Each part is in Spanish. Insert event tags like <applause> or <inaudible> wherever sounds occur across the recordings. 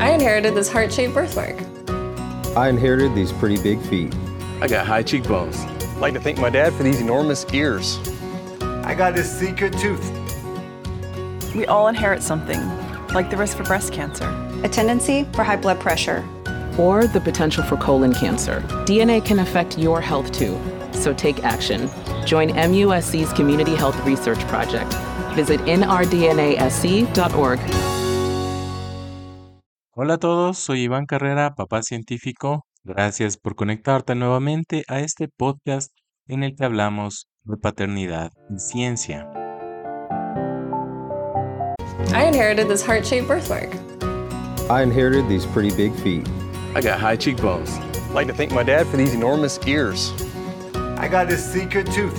I inherited this heart shaped birthmark. I inherited these pretty big feet. I got high cheekbones. I'd like to thank my dad for these enormous ears. I got this secret tooth. We all inherit something, like the risk for breast cancer. a tendency for high blood pressure, or the potential for colon cancer. DNA can affect your health too, so take action. Join MUSC's Community Health Research Project. Visit nrdnasc.org. Hola a todos, soy Iván Carrera, papá científico. Gracias por conectarte nuevamente a este podcast en el que hablamos de paternidad y ciencia. I inherited this heart shaped birthmark. I inherited these pretty big feet. I got high cheekbones. I'd like to thank my dad for these enormous ears. I got this secret tooth.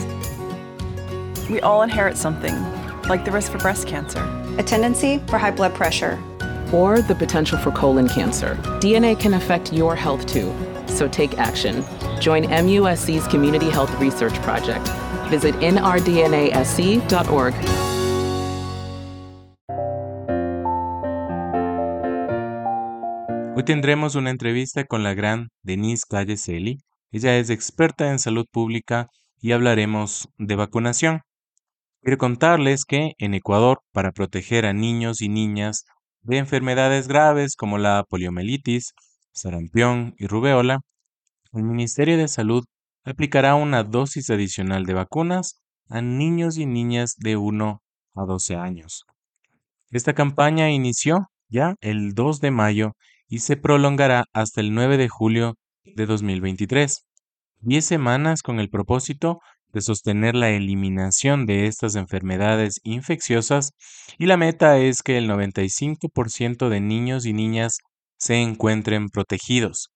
We all inherit something, like the risk for breast cancer. a tendency for high blood pressure, or the potential for colon cancer. DNA can affect your health too, so take action. Join MUSC's Community Health Research Project. Visit nrdnasc.org. Hoy tendremos una entrevista con la gran Denise Clayeseli. Ella es experta en salud pública y hablaremos de vacunación. Quiero contarles que en Ecuador, para proteger a niños y niñas de enfermedades graves como la poliomielitis, sarampión y rubeola, el Ministerio de Salud aplicará una dosis adicional de vacunas a niños y niñas de 1 a 12 años. Esta campaña inició ya el 2 de mayo y se prolongará hasta el 9 de julio de 2023. 10 semanas con el propósito de sostener la eliminación de estas enfermedades infecciosas y la meta es que el 95% de niños y niñas se encuentren protegidos.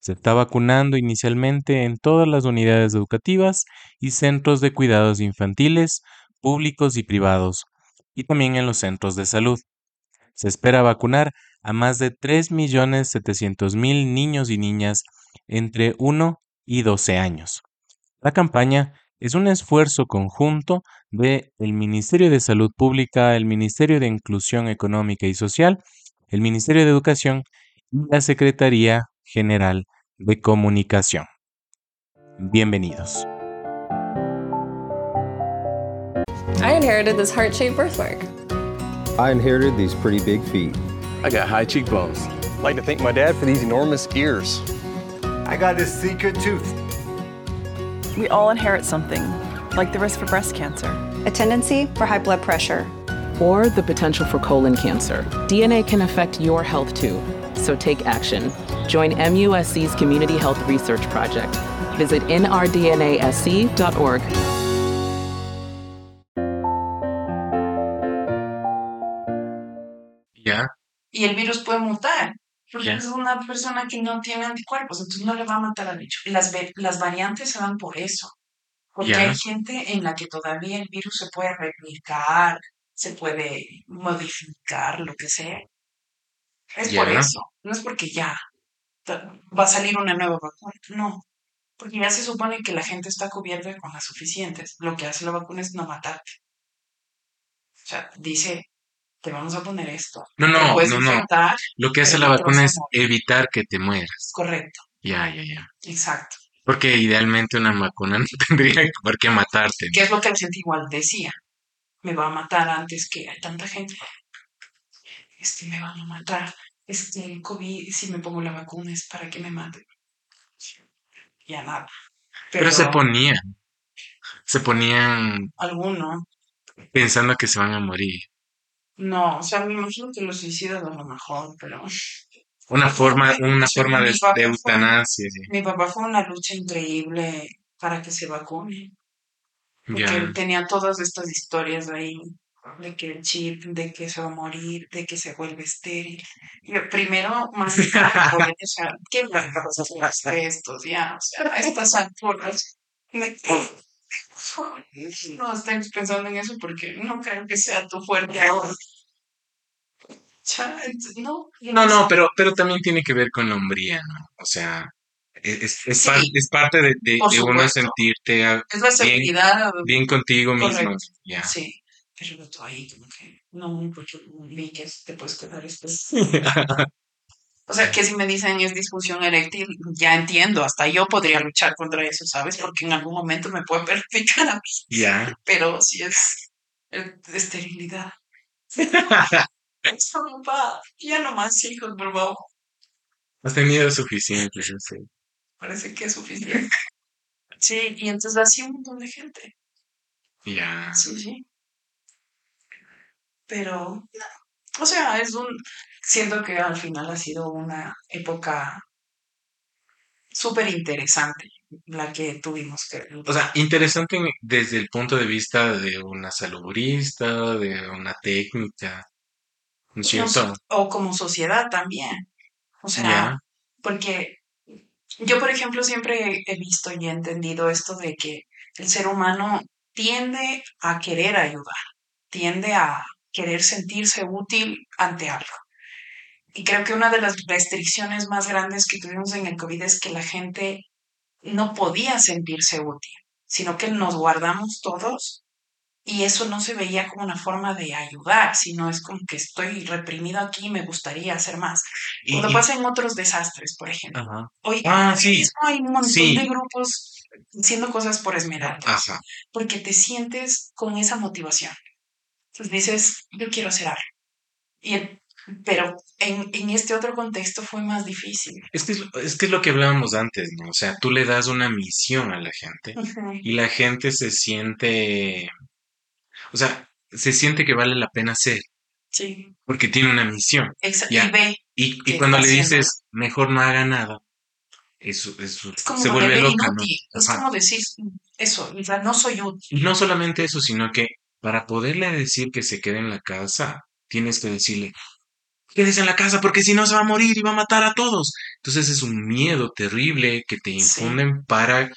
Se está vacunando inicialmente en todas las unidades educativas y centros de cuidados infantiles, públicos y privados, y también en los centros de salud. Se espera vacunar a más de 3.700.000 niños y niñas entre 1 y 12 años. La campaña es un esfuerzo conjunto de el Ministerio de Salud Pública, el Ministerio de Inclusión Económica y Social, el Ministerio de Educación y la Secretaría General de Comunicación. Bienvenidos. I inherited this heart shaped birthmark. I inherited these pretty big feet. I got high cheekbones. I'd like to thank my dad for these enormous ears. I got this secret tooth. We all inherit something, like the risk for breast cancer. a tendency for high blood pressure, or the potential for colon cancer. DNA can affect your health too, so take action. Join MUSC's Community Health Research Project. Visit nrdnasc.org. Ya, y el virus puede mutar. Porque es una persona que no tiene anticuerpos, entonces no le va a matar al bicho. Las, ve- las variantes se dan por eso. Porque hay gente en la que todavía el virus se puede replicar, se puede modificar, lo que sea. Es por eso. No es porque ya va a salir una nueva vacuna. No. Porque ya se supone que la gente está cubierta con las suficientes. Lo que hace la vacuna es no matarte. O sea, dice, te vamos a poner esto. No, no, no, no. Lo que hace pero la no vacuna es evitar que te mueras. Correcto, Ya, ya, ya. exacto. Porque idealmente una vacuna <laughs> no tendría por qué matarte. Que es lo que la gente igual decía. Me va a matar antes que hay tanta gente. Este me van a matar. Este el COVID, si me pongo la vacuna es para que me maten. Ya nada. Pero se ponían. Se ponían Alguno. pensando que se van a morir. No, o sea, me imagino que los suicidas a lo mejor, pero <laughs> Una forma, <laughs> una forma de, de fue- eutanasia. sí. mi papá fue una lucha increíble para que se vacune. Porque él tenía todas estas historias ahí de que el chip, de que se va a morir, de que se vuelve estéril. Y primero, más <laughs> o sea, ¿qué vergas estos ya? O sea, a estas alturas. No estés pensando en eso porque no creo que sea tu fuerte ahora. No, No, no, pero, pero también tiene que ver con la hombría, ¿no? O sea, es, es, es Sí. par- es parte de, de, uno sentirte a- es la bien, bien contigo mismo. Sí, pero tú ahí como que no, porque que te puedes quedar este. <laughs> O sea, que si me dicen es disfunción eréctil, ya entiendo, hasta yo podría luchar contra eso, ¿sabes? Porque en algún momento me puede perjudicar a mí. Ya. Pero si es esterilidad. <laughs> Eso va. Ya no más hijos, por favor. Has tenido suficiente, yo sé. Parece que es suficiente. Sí, y entonces así un montón de gente. Ya. Sí, sí. Pero, no. O sea, es un. Siento que al final ha sido una época súper interesante la que tuvimos que. O sea, interesante desde el punto de vista de una salubrista, de una técnica, ¿no es no cierto? o como sociedad también. O sea, porque yo, por ejemplo, siempre he visto y he entendido esto de que el ser humano tiende a querer ayudar, tiende a querer sentirse útil ante algo. Y creo que una de las restricciones más grandes que tuvimos en el COVID es que la gente no podía sentirse útil, sino que nos guardamos todos y eso no se veía como una forma de ayudar, sino es como que estoy reprimido aquí y me gustaría hacer más. Y, Cuando y- pasa en otros desastres, por ejemplo. ajá. Hoy Ah, sí, mismo hay un montón sí. de grupos haciendo cosas por esmeraldas, Ajá. porque te sientes con esa motivación. Entonces dices, yo quiero hacer algo. Y el- pero en, en este otro contexto fue más difícil. Es que es, lo- es que es lo que hablábamos antes, ¿no? O sea, tú le das una misión a la gente Ujú. y la gente se siente, o sea, se siente que vale la pena hacer Sí, porque tiene una misión. exa- Ya. y ve, Y, y ¿Qué cuando le haciendo? dices, mejor no haga nada, eso, eso es como se vuelve loca. Es como decir eso, o sea, no soy útil. Y no solamente eso, sino que para poderle decir que se quede en la casa, tienes que decirle, quédese en la casa porque si no se va a morir y va a matar a todos. Entonces es un miedo terrible que te Sí. infunden para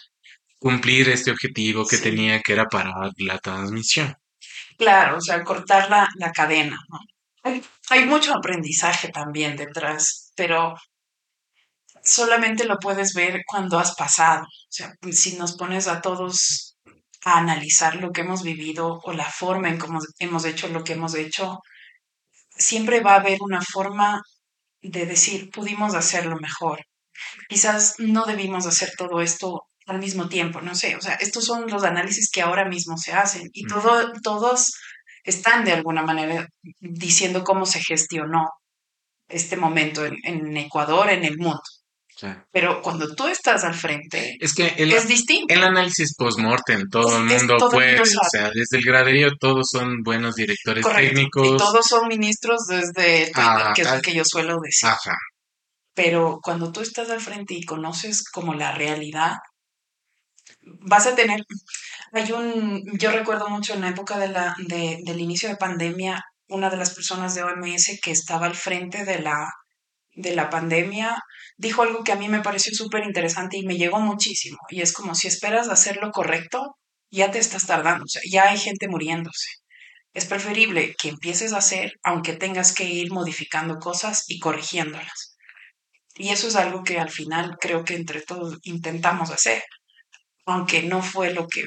cumplir este objetivo que Sí. tenía, que era para la transmisión. Claro, o sea, cortar la, la cadena, ¿no? Hay, hay mucho aprendizaje también detrás, pero solamente lo puedes ver cuando has pasado. O sea, si nos pones a todos a analizar lo que hemos vivido o la forma en cómo hemos hecho lo que hemos hecho, siempre va a haber una forma de decir, pudimos hacerlo mejor. Quizás no debimos hacer todo esto al mismo tiempo, no sé, o sea, estos son los análisis que ahora mismo se hacen y todo, todos están de alguna manera diciendo cómo se gestionó este momento en, en Ecuador, en el mundo. Pero cuando tú estás al frente, Es que el, es distinto. el análisis post-mortem, todo el Es- mundo todo mundo o sea, desde el graderío todos son buenos directores Correcto. técnicos. Y todos son ministros desde Twitter, Ah, que es ah. lo que yo suelo decir. Ajá. Pero cuando tú estás al frente y conoces como la realidad, vas a tener, hay un, yo recuerdo mucho en la época de la, de- del inicio de pandemia, una de las personas de OMS que estaba al frente de la, de la pandemia dijo algo que a mí me pareció súper interesante y me llegó muchísimo. Y es como si esperas hacer lo correcto, ya te estás tardando, o sea, ya hay gente muriéndose. Es preferible que empieces a hacer, aunque tengas que ir modificando cosas y corrigiéndolas. Y eso es algo que al final creo que entre todos intentamos hacer, aunque no fue lo que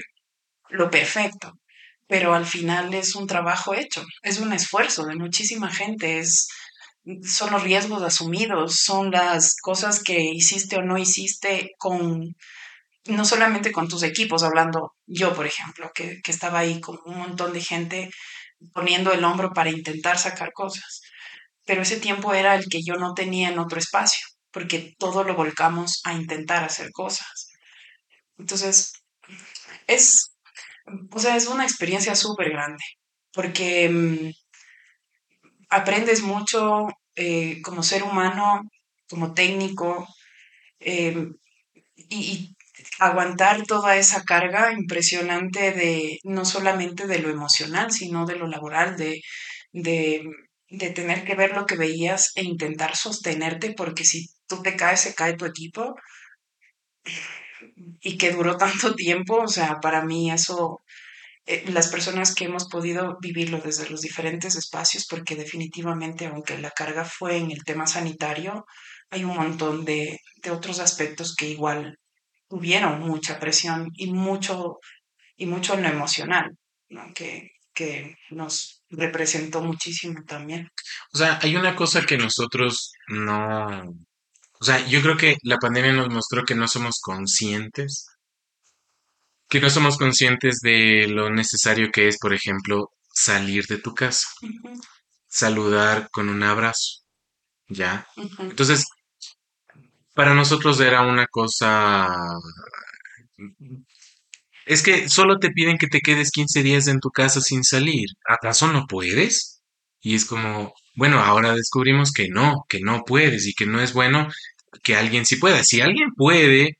lo perfecto, pero al final es un trabajo hecho, es un esfuerzo de muchísima gente, es son los riesgos asumidos, son las cosas que hiciste o no hiciste con no solamente con tus equipos, hablando yo, por ejemplo, que, que estaba ahí con un montón de gente poniendo el hombro para intentar sacar cosas, pero ese tiempo era el que yo no tenía en otro espacio, porque todo lo volcamos a intentar hacer cosas. Entonces, es, o sea, es una experiencia súper grande, porque mm, aprendes mucho eh, como ser humano, como técnico, eh, y, y aguantar toda esa carga impresionante de no solamente de lo emocional, sino de lo laboral, de, de, de tener que ver lo que veías e intentar sostenerte, porque si tú te caes, se cae tu equipo, y que duró tanto <laughs> tiempo, o sea, para mí eso, eh, las personas que hemos podido vivirlo desde los diferentes espacios, porque definitivamente, aunque la carga fue en el tema sanitario, hay un montón de, de otros aspectos que igual tuvieron mucha presión y mucho, y mucho en lo emocional, que, que nos representó muchísimo también. O sea, hay una cosa que nosotros no... O sea, yo creo que la pandemia nos mostró que no somos conscientes, que no somos conscientes de lo necesario que es, por ejemplo, salir de tu casa, saludar con un abrazo, ¿ya? Entonces, para nosotros era una cosa... Es que solo te piden que te quedes 15 días en tu casa sin salir. ¿Acaso no puedes? Y es como, bueno, ahora descubrimos que no, que no puedes y que no es bueno que alguien sí pueda. Si alguien puede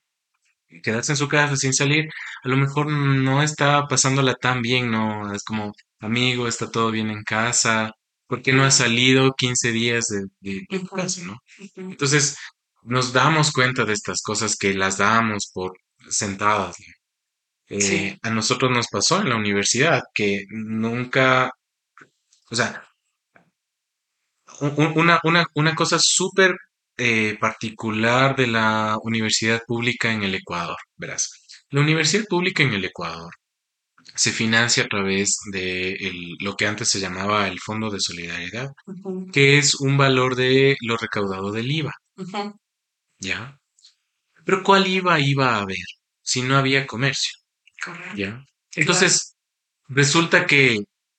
quedarse en su casa sin salir, a lo mejor no está pasándola tan bien, ¿no? Es como, amigo, está todo bien en casa, ¿por qué no has salido 15 días de, de- casa, ¿no? Entonces, nos damos cuenta de estas cosas que las damos por sentadas. ¿no? Eh, Sí. a nosotros nos pasó en la universidad que nunca, o sea, una, una, una cosa súper eh, particular de la universidad pública en el Ecuador, verás. La universidad pública en el Ecuador se financia a través de el- lo que antes se llamaba el Fondo de Solidaridad, que es un valor de lo recaudado del IVA. ¿ya? Pero ¿cuál IVA iba a haber si no había comercio? Correcto. ¿Ya? Entonces, resulta que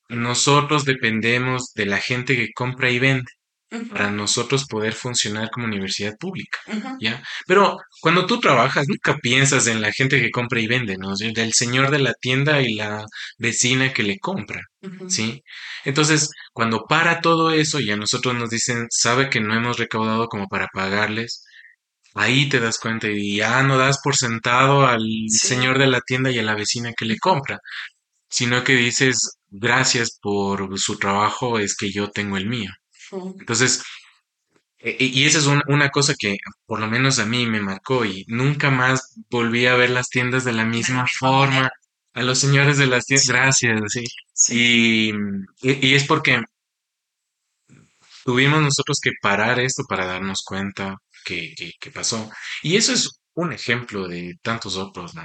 nosotros dependemos de la gente que compra y vende para nosotros poder funcionar como universidad pública. ¿ya? Pero cuando tú trabajas, nunca piensas en la gente que compra y vende, ¿no? Del señor de la tienda y la vecina que le compra. ¿sí? Entonces, cuando para todo eso y a nosotros nos dicen, sabe que no hemos recaudado como para pagarles, ahí te das cuenta y ya no das por sentado al Sí. señor de la tienda y a la vecina que le compra, sino que dices, gracias por su trabajo, es que yo tengo el mío. Entonces, e- e- y esa es un- una cosa que por lo menos a mí me marcó y nunca más volví a ver las tiendas de la misma forma. A los señores de las tiendas, gracias, sí. Sí. Y, y, y es porque tuvimos nosotros que parar esto para darnos cuenta que, que, que pasó. Y eso es un ejemplo de tantos otros, ¿no?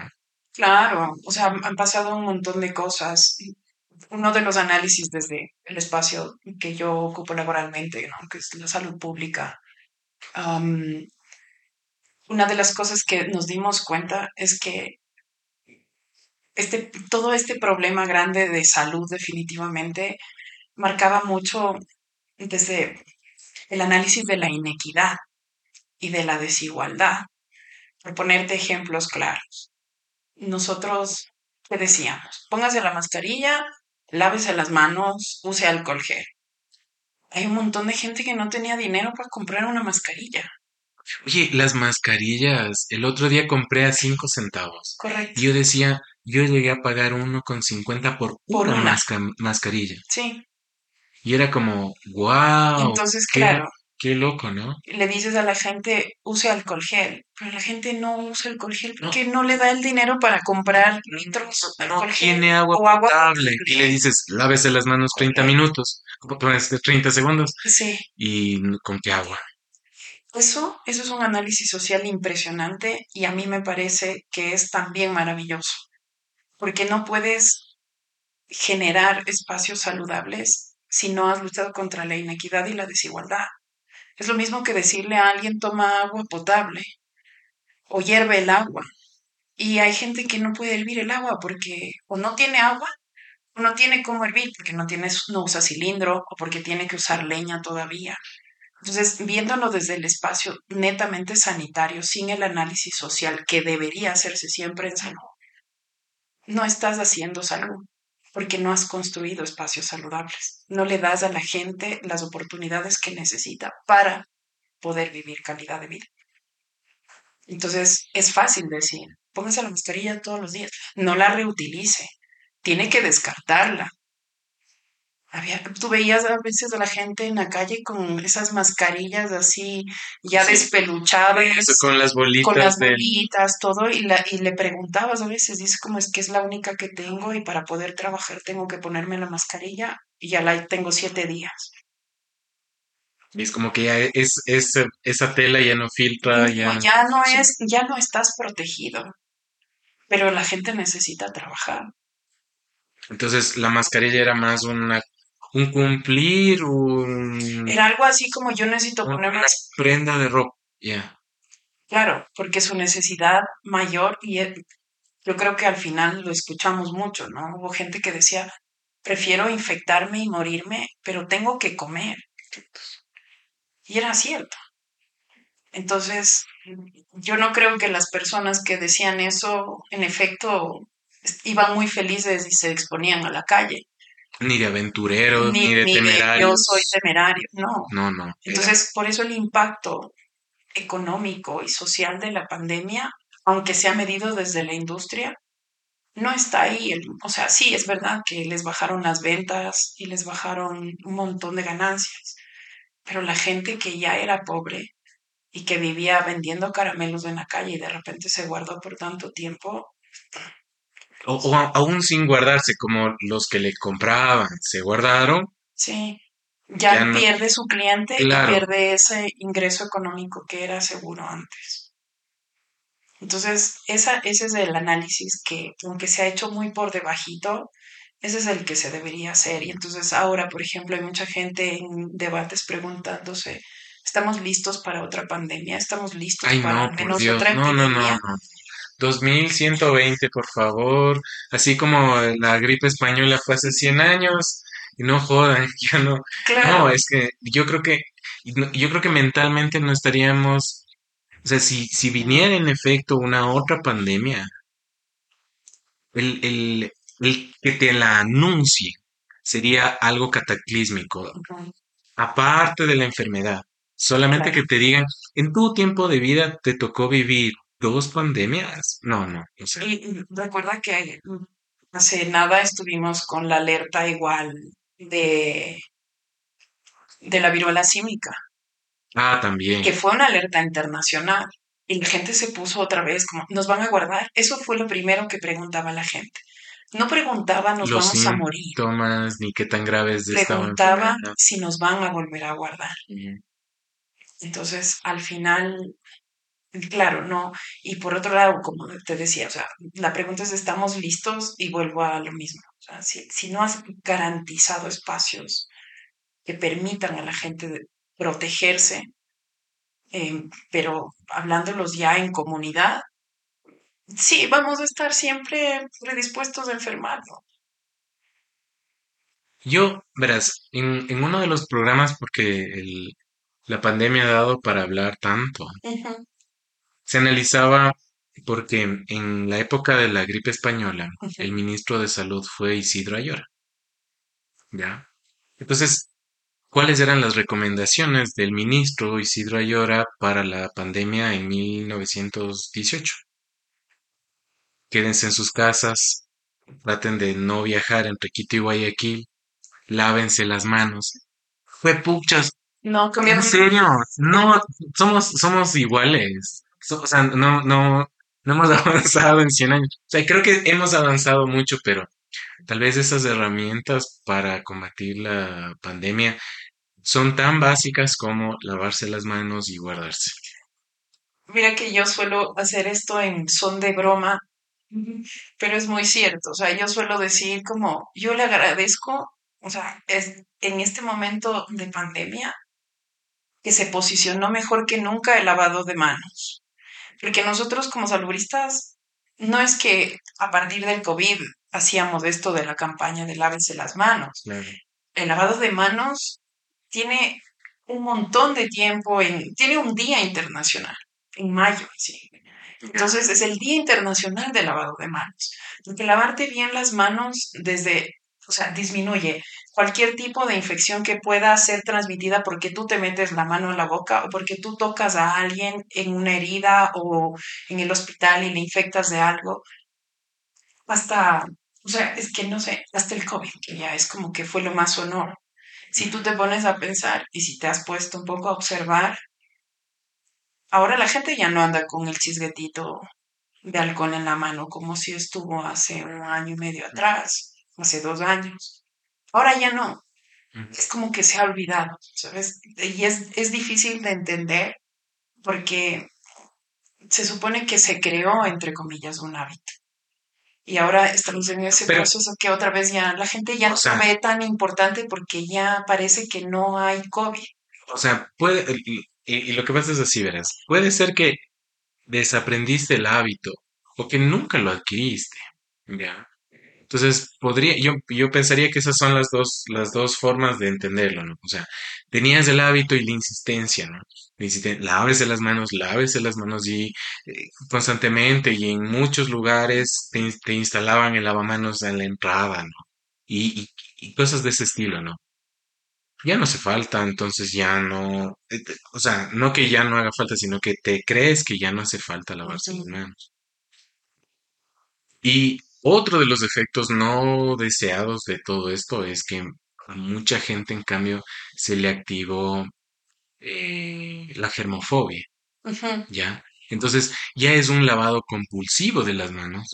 Claro, o sea, han pasado un montón de cosas. Uno de los análisis desde el espacio que yo ocupo laboralmente, ¿no? que es la salud pública, una de las cosas que nos dimos cuenta es que este, todo este problema grande de salud definitivamente marcaba mucho desde el análisis de la inequidad y de la desigualdad. Por ponerte ejemplos claros, nosotros te decíamos, póngase la mascarilla, lávese las manos, use alcohol gel. Hay un montón de gente que no tenía dinero para comprar una mascarilla. Oye, las mascarillas, el otro día compré a cinco centavos. Correcto. Y yo decía, yo llegué a pagar uno con cincuenta por Por una una. masca- mascarilla. Sí. Y era como, wow, Entonces, qué, claro, qué loco, ¿no? le dices a la gente, use alcohol gel, pero la gente no usa alcohol gel porque no le da el dinero para comprar litros de No alcohol gel tiene agua o agua potable. Y le dices, lávese las manos 30 Correcto. minutos, pues, 30 segundos. Sí. ¿Y con qué agua? Eso, eso es un análisis social impresionante y a mí me parece que es también maravilloso, porque no puedes generar espacios saludables si no has luchado contra la inequidad y la desigualdad. Es lo mismo que decirle a alguien toma agua potable o hierve el agua. Y hay gente que no puede hervir el agua porque o no tiene agua o no tiene cómo hervir porque no, tiene, no usa cilindro o porque tiene que usar leña todavía. Entonces, viéndolo desde el espacio netamente sanitario, sin el análisis social que debería hacerse siempre en salud, no estás haciendo salud porque no has construido espacios saludables. No le das a la gente las oportunidades que necesita para poder vivir calidad de vida. Entonces, es fácil decir, póngase la mascarilla todos los días, no la reutilice, tiene que descartarla. Había, tú veías a veces a la gente en la calle con esas mascarillas así ya Sí. despeluchadas, Eso con las bolitas con las del- bolitas, todo, y, la, y le preguntabas a veces, dice como es que es la única que tengo y para poder trabajar tengo que ponerme la mascarilla y ya la tengo siete días. Y es como que ya es, es, esa tela ya no filtra, ya. No, ya no Sí. es, ya no estás protegido, pero la gente necesita trabajar. Entonces la mascarilla era más una, un cumplir, un, Era algo así como yo necesito ponerme una prenda de ropa. Ya. Claro, porque su necesidad mayor, y eh, yo creo que al final lo escuchamos mucho, ¿no? Hubo gente que decía, prefiero infectarme y morirme, pero tengo que comer. Y era cierto. Entonces, yo no creo que las personas que decían eso, en efecto, iban muy felices y se exponían a la calle. Ni de aventureros, ni, Ni, de ni de yo temerarios. soy temerario, no. No, no. era- Entonces, por eso el impacto económico y social de la pandemia, aunque se ha medido desde la industria, no está ahí. El- o sea, sí, es verdad que les bajaron las ventas y les bajaron un montón de ganancias, pero la gente que ya era pobre y que vivía vendiendo caramelos en la calle y de repente se guardó por tanto tiempo, O, aún sin guardarse, como los que le compraban, se guardaron. sí, ya, Ya no- pierde su cliente Claro. y pierde ese ingreso económico que era seguro antes. Entonces, esa, ese es el análisis que, aunque se ha hecho muy por debajito, ese es el que se debería hacer. Y entonces ahora, por ejemplo, hay mucha gente en debates preguntándose, ¿estamos listos para otra pandemia? ¿Estamos listos Ay, para no, al menos Dios. otra No, no, no, epidemia? No. 2120, por favor. Así como la gripe española fue hace 100 años. Y no jodan, <laughs> yo no. Claro. No, es que yo creo que, yo creo que mentalmente no estaríamos, o sea, si, si viniera en efecto una otra pandemia, el, el, el que te la anuncie sería algo cataclísmico, aparte de la enfermedad. Solamente que te digan, en tu tiempo de vida te tocó vivir dos pandemias. No, no, o sea, Y recuerda que mm, hace nada estuvimos con la alerta igual de, de la viruela símica, ah, también. que fue una alerta internacional. Y la gente se puso otra vez como, ¿nos van a guardar? Eso fue lo primero que preguntaba la gente. No preguntaba, ¿nos Los vamos a morir? síntomas, ni qué tan graves Preguntaba si nos van a volver a guardar. Entonces, al final, claro, no. Y por otro lado, como te decía, o sea, la pregunta es, ¿estamos listos? Y vuelvo a lo mismo. O sea, si, si no has garantizado espacios que permitan a la gente de- protegerse, eh, pero hablándolos ya en comunidad, sí, vamos a estar siempre predispuestos a enfermarnos. Yo, verás, en, en uno de los programas, porque el- la pandemia ha dado para hablar tanto, se analizaba porque en, la época de la gripe española, el ministro de Salud fue Isidro Ayora, ¿ya? Entonces, ¿cuáles eran las recomendaciones del ministro Isidro Ayora para la pandemia en 1918? Quédense en sus casas, traten de no viajar entre Quito y Guayaquil, lávense las manos. Fue puchas, No, ¿En serio? No, somos, somos iguales. O sea, no, no, no hemos <laughs> avanzado en 100 años. O sea, creo que hemos avanzado mucho, pero tal vez esas herramientas para combatir la pandemia son tan básicas como lavarse las manos y guardarse. Mira que yo suelo hacer esto en son de broma, pero es muy cierto. O sea, yo suelo decir como, yo le agradezco, o sea, es en este momento de pandemia que se posicionó mejor que nunca el lavado de manos. Porque nosotros como salubristas, no es que a partir del COVID hacíamos esto de la campaña de lávense las manos. Claro. El lavado de manos tiene un montón de tiempo, en, tiene un día internacional, en mayo, sí. Entonces es el Día Internacional del Lavado de Manos. Porque lavarte bien las manos desde, o sea, disminuye cualquier tipo de infección que pueda ser transmitida porque tú te metes la mano en la boca o porque tú tocas a alguien en una herida o en el hospital y le infectas de algo. Hasta, o sea, es que no sé, hasta el COVID, que ya es como que fue lo más sonoro. Si tú te pones a pensar y si te has puesto un poco a observar, ahora la gente ya no anda con el chisguetito de alcohol en la mano como si estuvo hace un año y medio atrás, hace dos años. Ahora ya no. Es como que se ha olvidado, ¿sabes? Y es, es difícil de entender porque se supone que se creó, entre comillas, un hábito. Y ahora estamos en ese Pero- proceso que otra vez ya la gente ya no sea- lo ve tan importante porque ya parece que no hay COVID. O sea, puede, y, y lo que pasa es así, verás, puede ser que desaprendiste el hábito o que nunca lo adquiriste, ¿ya? Entonces, podría, yo, yo pensaría que esas son las dos, las dos formas de entenderlo, ¿no? O sea, tenías el hábito y la insistencia, ¿no? La insisten- lávese las manos, lávese las manos y eh, constantemente y en muchos lugares te, te instalaban el lavamanos en la entrada, ¿no? Y, y, y cosas de ese estilo, ¿no? Ya no hace falta, entonces ya no, eh, o sea, no que ya no haga falta, sino que te crees que ya no hace falta lavarse las manos. Y otro de los efectos no deseados de todo esto es que a mucha gente, en cambio, se le activó eh, la germofobia, ¿ya? Entonces ya es un lavado compulsivo de las manos.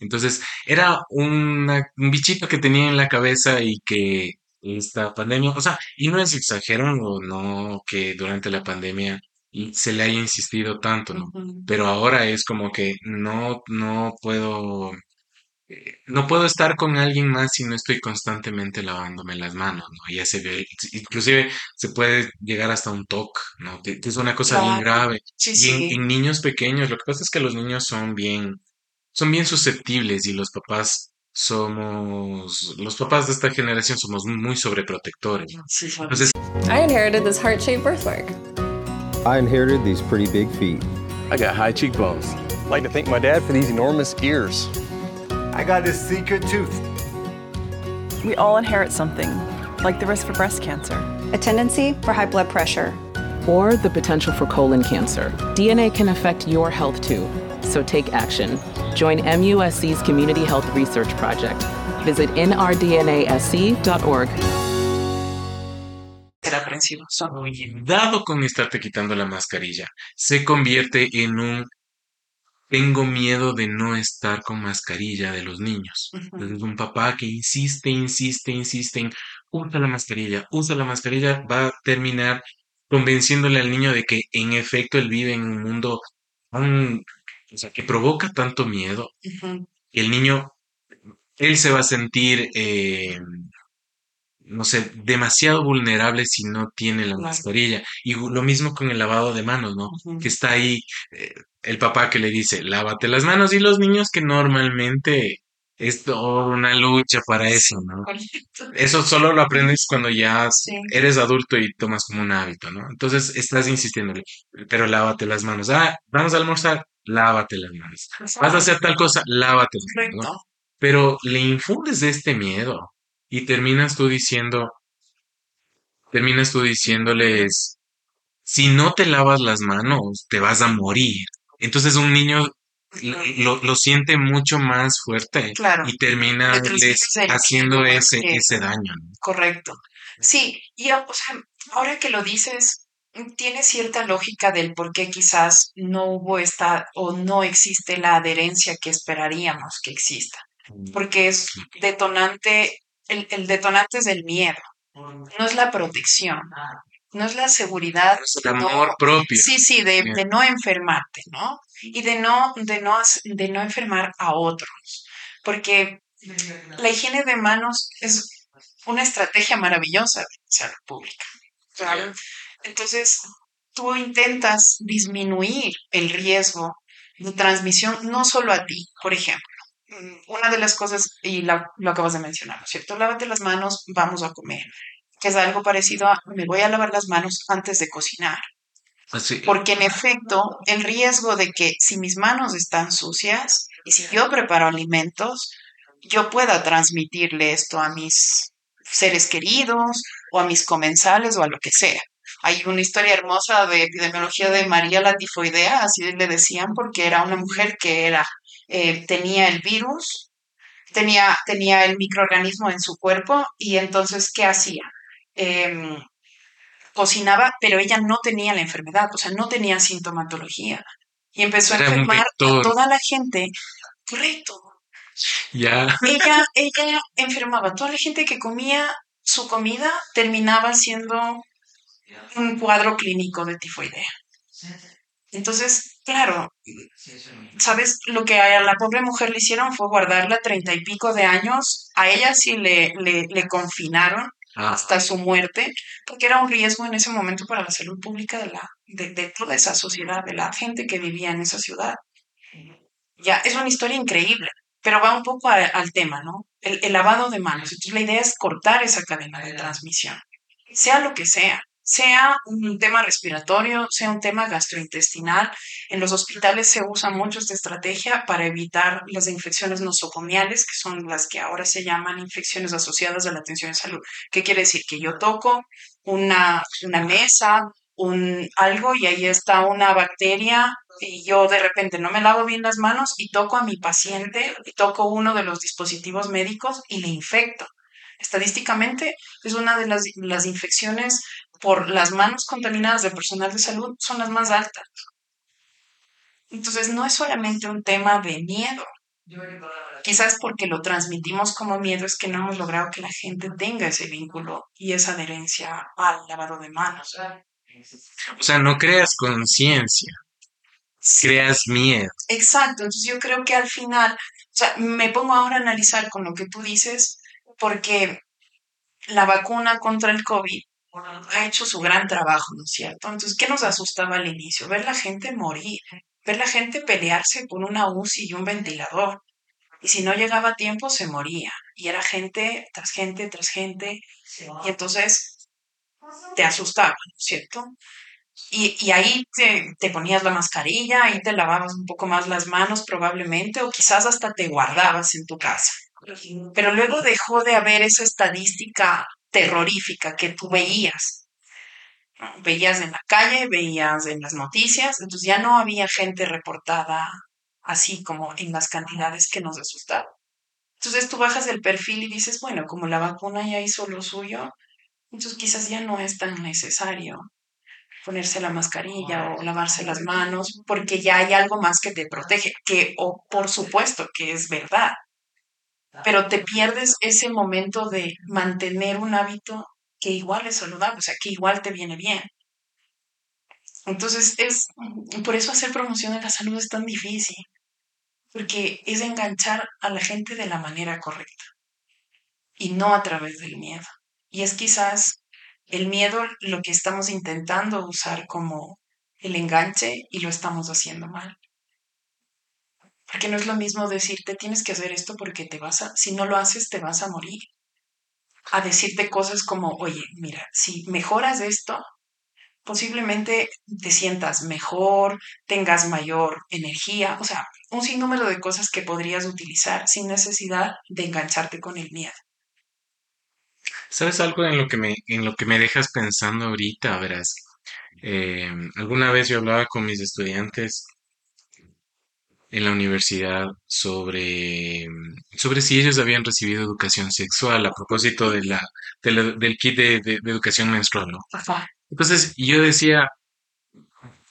Entonces era una- un bichito que tenía en la cabeza y que esta pandemia, o sea, y no es exagero, no, no que durante la pandemia se le haya insistido tanto, ¿no? Pero ahora es como que no, no puedo, eh, no puedo estar con alguien más si no estoy constantemente lavándome las manos, ¿no? Ya se ve, inclusive se puede llegar hasta un TOC, ¿no? Que, que es una cosa bien Claro. grave. Sí, Y en, sí. en niños pequeños, lo que pasa es que los niños son bien, son bien susceptibles y los papás somos, los papás de esta generación somos muy sobreprotectores. ¿no? Sí, sí. Entonces, I inherited this heart shaped birthmark. I inherited these pretty big feet. I got high cheekbones. I'd like to thank my dad for these enormous ears. I got this secret tooth. We all inherit something, like the risk for breast cancer. A tendency for high blood pressure. or the potential for colon cancer. DNA can affect your health too, so take action. Join MUSC's Community Health Research Project. Visit nrdnasc.org. Ser aprensivo. Son dado con estarte quitando la mascarilla, se convierte en un tengo miedo de no estar con mascarilla de los niños. Entonces, un papá que insiste, insiste, insiste en usa la mascarilla, usa la mascarilla, va a terminar convenciéndole al niño de que en efecto él vive en un mundo tan, o sea, que provoca tanto miedo. Y el niño, él se va a sentir, eh, no sé, demasiado vulnerable si no tiene la Claro. mascarilla. Y lo mismo con el lavado de manos, ¿no? Que está ahí eh, el papá que le dice, lávate las manos, y los niños que normalmente es toda una lucha para eso, ¿no? Correcto. Eso solo lo aprendes cuando ya Sí. eres adulto y tomas como un hábito, ¿no? Entonces estás insistiéndole, pero lávate las manos. Ah, vamos a almorzar, lávate las manos. Vas a hacer tal cosa, lávate las manos. Pero le infundes de este miedo y terminas tú diciendo, terminas tú diciéndoles, si no te lavas las manos, te vas a morir. Entonces un niño lo, lo- siente mucho más fuerte Claro. y termina les haciendo ese, ese daño. ¿no? Correcto. Sí, y o sea, ahora que lo dices, tiene cierta lógica del por qué quizás no hubo esta o no existe la adherencia que esperaríamos que exista. Porque es detonante, el, el detonante es el miedo, no es la protección, no es la seguridad. Es el de no- amor propio. Sí, sí, de, de no enfermarte, ¿no? Y de no, de no, de no enfermar a otros. Porque la higiene de manos es una estrategia maravillosa de salud pública. Entonces, tú intentas disminuir el riesgo de transmisión no solo a ti, por ejemplo. Mm, Una de las cosas, y la- lo acabas de mencionar, ¿no es cierto? Lávate las manos, vamos a comer. Que es algo parecido a me voy a lavar las manos antes de cocinar. Así, Porque en efecto, el riesgo de que si mis manos están sucias y si yo preparo alimentos, yo pueda transmitirle esto a mis seres queridos o a mis comensales o a lo que sea. Hay una historia hermosa de epidemiología de María la tifoidea, así le decían, porque era una mujer que era, eh, tenía el virus, tenía, tenía el microorganismo en su cuerpo y entonces, ¿qué hacía? Em, cocinaba, pero ella no tenía la enfermedad, o sea, no tenía sintomatología. Y empezó a Era enfermar a toda la gente. Correcto. ya, Ella, ella enfermaba. Toda la gente que comía su comida terminaba siendo un cuadro clínico de tifoidea. Entonces, claro, ¿sabes? Lo que a la pobre mujer le hicieron fue guardarla treinta y pico de años. A ella sí le, le, le confinaron Ah, hasta su muerte, porque era un riesgo en ese momento para la salud pública de, la, de, de toda esa sociedad, de la gente que vivía en esa ciudad. Ya, es una historia increíble, pero va un poco a- al tema, ¿no? El, el lavado de manos. Entonces, la idea es cortar esa cadena de transmisión, sea lo que sea, sea un tema respiratorio, sea un tema gastrointestinal. En los hospitales se usa mucho esta estrategia para evitar las infecciones nosocomiales, que son las que ahora se llaman infecciones asociadas a la atención de salud. ¿Qué quiere decir? Que yo toco una, una mesa, un algo y ahí está una bacteria y yo de repente no me lavo bien las manos y toco a mi paciente y toco uno de los dispositivos médicos y le infecto. Estadísticamente es una de las, las infecciones por las manos contaminadas de personal de salud son las más altas. Entonces no es solamente un tema de miedo. Quizás porque lo transmitimos como miedo es que no hemos logrado que la gente tenga ese vínculo y esa adherencia al lavado de manos. O sea, no creas conciencia, creas miedo. Exacto, entonces yo creo que al final, o sea, me pongo ahora a analizar con lo que tú dices, porque la vacuna contra el COVID ha hecho su gran trabajo, ¿no es cierto? Entonces, ¿qué nos asustaba al inicio? Ver la gente morir, ver la gente pelearse por una UCI y un ventilador. Y si no llegaba a tiempo, se moría. Y era gente tras gente tras gente. Y entonces te asustaba, ¿no es cierto? Y, y ahí te, te ponías la mascarilla, ahí te lavabas un poco más las manos probablemente, o quizás hasta te guardabas en tu casa. Pero luego dejó de haber esa estadística terrorífica que tú veías. Veías en la calle, veías en las noticias, entonces ya no había gente reportada así como en las cantidades que nos asustaban. Entonces tú bajas el perfil y dices, bueno, como la vacuna ya hizo lo suyo, entonces quizás ya no es tan necesario ponerse la mascarilla o lavarse las manos, porque ya hay algo más que te protege, que o por supuesto que es verdad, pero te pierdes ese momento de mantener un hábito que igual es saludable, o sea, que igual te viene bien. Entonces es por eso hacer promoción de la salud es tan difícil, porque es enganchar a la gente de la manera correcta y no a través del miedo. Y es quizás el miedo lo que estamos intentando usar como el enganche y lo estamos haciendo mal. Porque no es lo mismo decirte tienes que hacer esto porque te vas a, si no lo haces te vas a morir. A decirte cosas como, oye, mira, si mejoras esto, posiblemente te sientas mejor, tengas mayor energía, o sea, un sinnúmero de cosas que podrías utilizar sin necesidad de engancharte con el miedo. ¿Sabes algo en lo que me, en lo que me dejas pensando ahorita? Verás, eh, alguna vez yo hablaba con mis estudiantes en la universidad sobre, sobre si ellos habían recibido educación sexual a propósito de la, de la- del kit de, de- de educación menstrual, ¿no? Ajá. Entonces yo decía,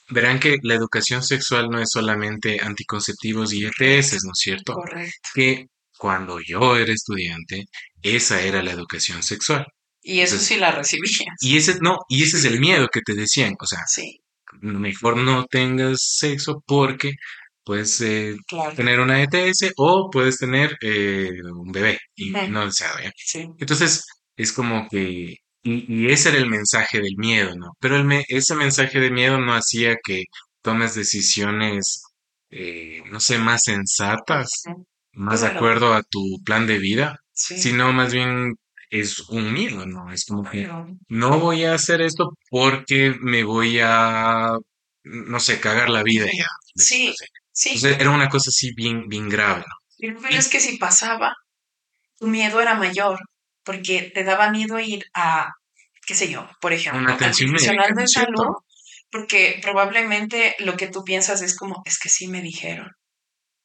verán que la educación sexual no es solamente anticonceptivos y ETS, ¿no es cierto? Correcto. Que cuando yo era estudiante, esa era la educación sexual. Y eso Entonces, sí la recibías. y ese, no, y ese es el miedo que te decían, o sea, Sí, mejor no tengas sexo porque puedes eh, claro. tener una ETS o puedes tener eh, un bebé y no deseado, ¿ya? Sí. Entonces, es como que, y, y ese era el mensaje del miedo, ¿no? Pero el me- ese mensaje de miedo no hacía que tomes decisiones, eh, no sé, más sensatas, más de acuerdo a tu plan de vida, sino más bien es un miedo, ¿no? Es como que no voy a hacer esto porque me voy a, no sé, cagar la vida ya. Sí. Sí. Entonces era una cosa así bien, bien grave, ¿no? Pero es que si pasaba, tu miedo era mayor, porque te daba miedo ir a, qué sé yo, por ejemplo, Una atención profesional médica, ¿no de salud, porque probablemente lo que tú piensas es como, es que sí me dijeron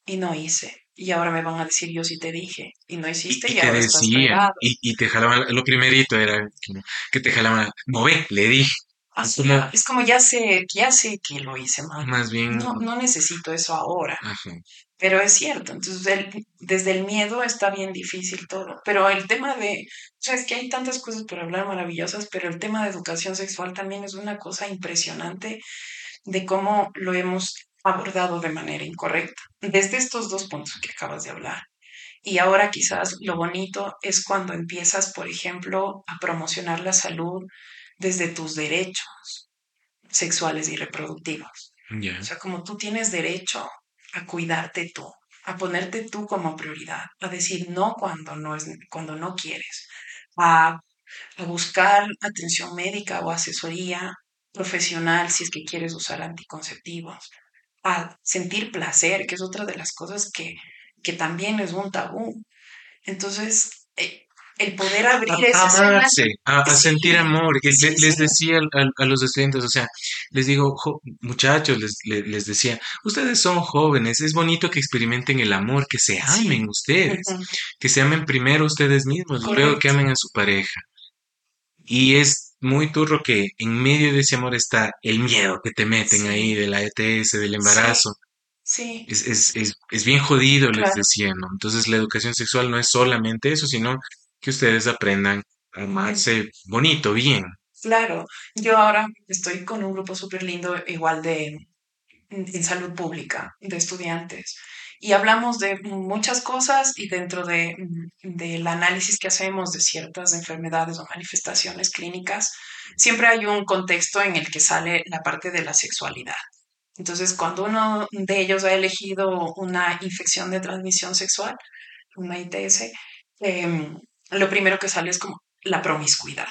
y no hice. Y ahora me van a decir, yo sí te dije, y no hiciste y y te ahora estás decían, y, y te jalaban, lo primerito era que te jalaban, no ve, le dije. Es como, es como ya sé, ya sé que lo hice mal. más bien, No, no necesito eso ahora. ajá. Pero es cierto, entonces el- desde el miedo está bien difícil todo. Pero el tema de, o sea, es que hay tantas cosas por hablar maravillosas, pero el tema de educación sexual también es una cosa impresionante de cómo lo hemos abordado de manera incorrecta, desde estos dos puntos que acabas de hablar. Y ahora quizás lo bonito es cuando empiezas, por ejemplo, a promocionar la salud desde tus derechos sexuales y reproductivos. Ya. O sea, como tú tienes derecho a cuidarte tú, a ponerte tú como prioridad, a decir no cuando no, es, cuando no quieres, a, a buscar atención médica o asesoría profesional si es que quieres usar anticonceptivos, a sentir placer, que es otra de las cosas que, que también es un tabú. Entonces, eh, el poder abrir A, ese amarse, a, a Sí, sentir amor. que sí, le- les decía a, los estudiantes, o sea, les digo, "Jo- muchachos, les, le- les decía, ustedes son jóvenes, es bonito que experimenten el amor, que se amen ustedes, que se amen primero ustedes mismos, luego que amen a su pareja. Y es muy turro que en medio de ese amor está el miedo que te meten ahí de la ETS, del embarazo. Sí, Es, es, es, es bien jodido, les decía, ¿no? Entonces la educación sexual no es solamente eso, sino que ustedes aprendan a amarse bonito, bien. claro. Yo ahora estoy con un grupo súper lindo, igual de en salud pública, de estudiantes. Y hablamos de muchas cosas y dentro de, del análisis que hacemos de ciertas enfermedades o manifestaciones clínicas, siempre hay un contexto en el que sale la parte de la sexualidad. Entonces, cuando uno de ellos ha elegido una infección de transmisión sexual, una ITS, em, lo primero que sale es como la promiscuidad.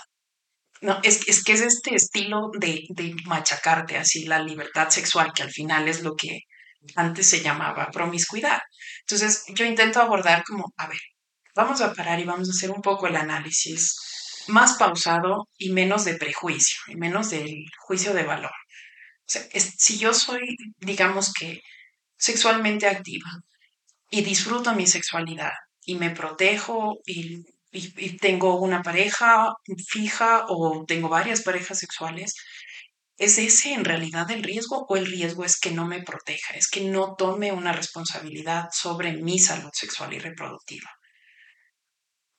No, es, es que es este estilo de, de machacarte así la libertad sexual, que al final es lo que antes se llamaba promiscuidad. Entonces, yo intento abordar como, a ver, vamos a parar y vamos a hacer un poco el análisis más pausado y menos de prejuicio, y menos del juicio de valor. O sea, si yo soy, digamos que, sexualmente activa y disfruto mi sexualidad y me protejo y, y- tengo una pareja fija o tengo varias parejas sexuales, ¿es ese en realidad el riesgo o el riesgo es que no me proteja, es que no tome una responsabilidad sobre mi salud sexual y reproductiva?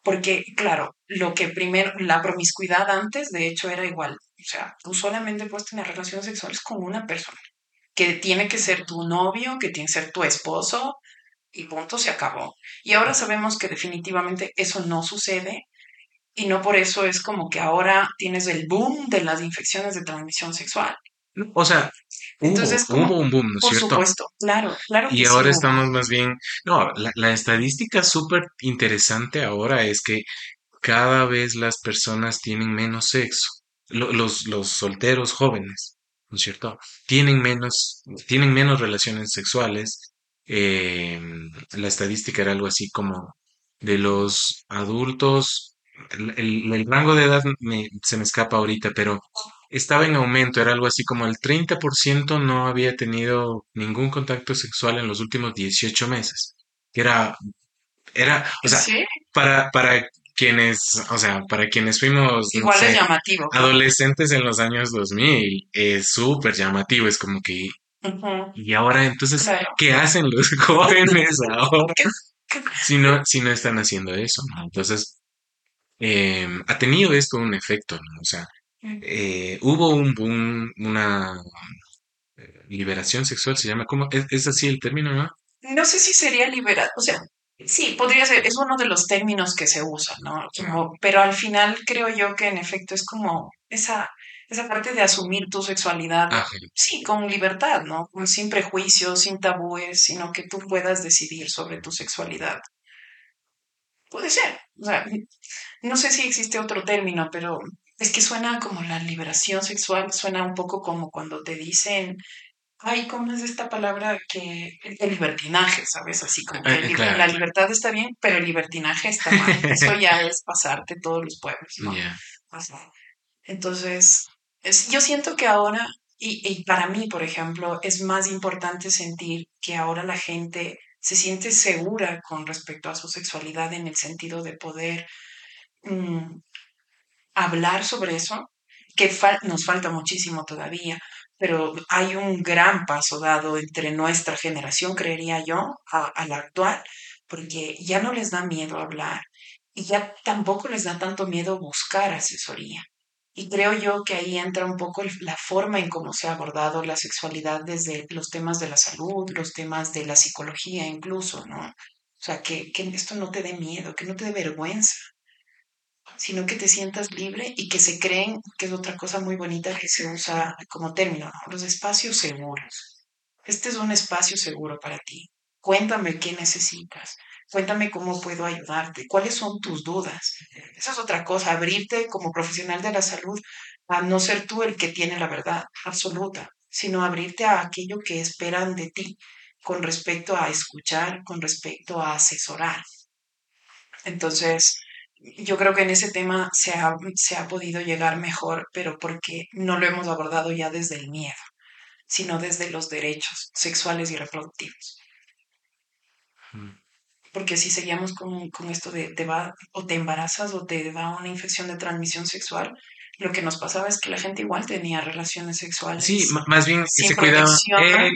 Porque, claro, lo que primero, la promiscuidad antes, de hecho, era igual. O sea, tú solamente puedes tener relaciones sexuales con una persona, que tiene que ser tu novio, que tiene que ser tu esposo, y punto, se acabó. Y ahora sabemos que definitivamente eso no sucede, y no por eso es como que ahora tienes el boom de las infecciones de transmisión sexual. O sea, hubo, Entonces, como, hubo un boom, ¿no es por cierto? supuesto, claro, claro Y que sí ahora estamos más bien, no, la, la estadística súper interesante ahora es que cada vez las personas tienen menos sexo. Lo- Los, los solteros jóvenes, ¿no es cierto? Tienen menos, tienen menos relaciones sexuales. Eh, la estadística era algo así como de los adultos, el, el- el rango de edad me- se me escapa ahorita, pero estaba en aumento, era algo así como el 30% no había tenido ningún contacto sexual en los últimos 18 meses. Que Era, era, o sea, Sí, para, para quienes, o sea, para quienes fuimos, igual sé, llamativo. adolescentes en los años 2000, es súper llamativo, es como que, Y ahora entonces, Claro. ¿qué hacen los <laughs> jóvenes ahora ¿Qué- qué- si no, si no están haciendo eso, ¿no? Entonces, eh, ha tenido esto un efecto, ¿no? O sea, eh, hubo un boom, una eh, liberación sexual, se llama, ¿cómo? Es, es así el término, ¿no? No sé si sería liberado, o sea, sí, podría ser, es uno de los términos que se usan, ¿no? Como- pero al final creo yo que en efecto es como esa, esa parte de asumir tu sexualidad, Ah, sí, con libertad, ¿no? Sin prejuicios, sin tabúes, sino que tú puedas decidir sobre tu sexualidad. Puede ser, o sea, no sé si existe otro término, pero es que suena como la liberación sexual, suena un poco como cuando te dicen Ay, ¿cómo es esta palabra que el libertinaje, ¿sabes? Así como que Eh, claro, la libertad está bien, pero el libertinaje está mal. Eso ya <laughs> es pasarte todos los pueblos, ¿no? Ajá. Entonces, es- yo siento que ahora, y, y para mí, por ejemplo, es más importante sentir que ahora la gente se siente segura con respecto a su sexualidad en el sentido de poder mm, hablar sobre eso, que nos falta muchísimo todavía, pero hay un gran paso dado entre nuestra generación, creería yo, a la actual, porque ya no les da miedo hablar y ya tampoco les da tanto miedo buscar asesoría. Y creo yo que ahí entra un poco la forma en cómo se ha abordado la sexualidad desde los temas de la salud, los temas de la psicología incluso, ¿no? O sea, que, que esto no te dé miedo, que no te dé vergüenza, sino que te sientas libre y que se creen, que es otra cosa muy bonita que se usa como término, ¿no? los espacios seguros. Este es un espacio seguro para ti. Cuéntame qué necesitas. Cuéntame cómo puedo ayudarte. ¿Cuáles son tus dudas? Esa es otra cosa, abrirte como profesional de la salud a no ser tú el que tiene la verdad absoluta, sino abrirte a aquello que esperan de ti con respecto a escuchar, con respecto a asesorar. Entonces, yo creo que en ese tema se ha, se ha podido llegar mejor, pero porque no lo hemos abordado ya desde el miedo, sino desde los derechos sexuales y reproductivos. Porque si seguíamos con, con esto de te va o te embarazas o te da una infección de transmisión sexual, lo que nos pasaba es que la gente igual tenía relaciones sexuales. Sí, más bien se cuidaba.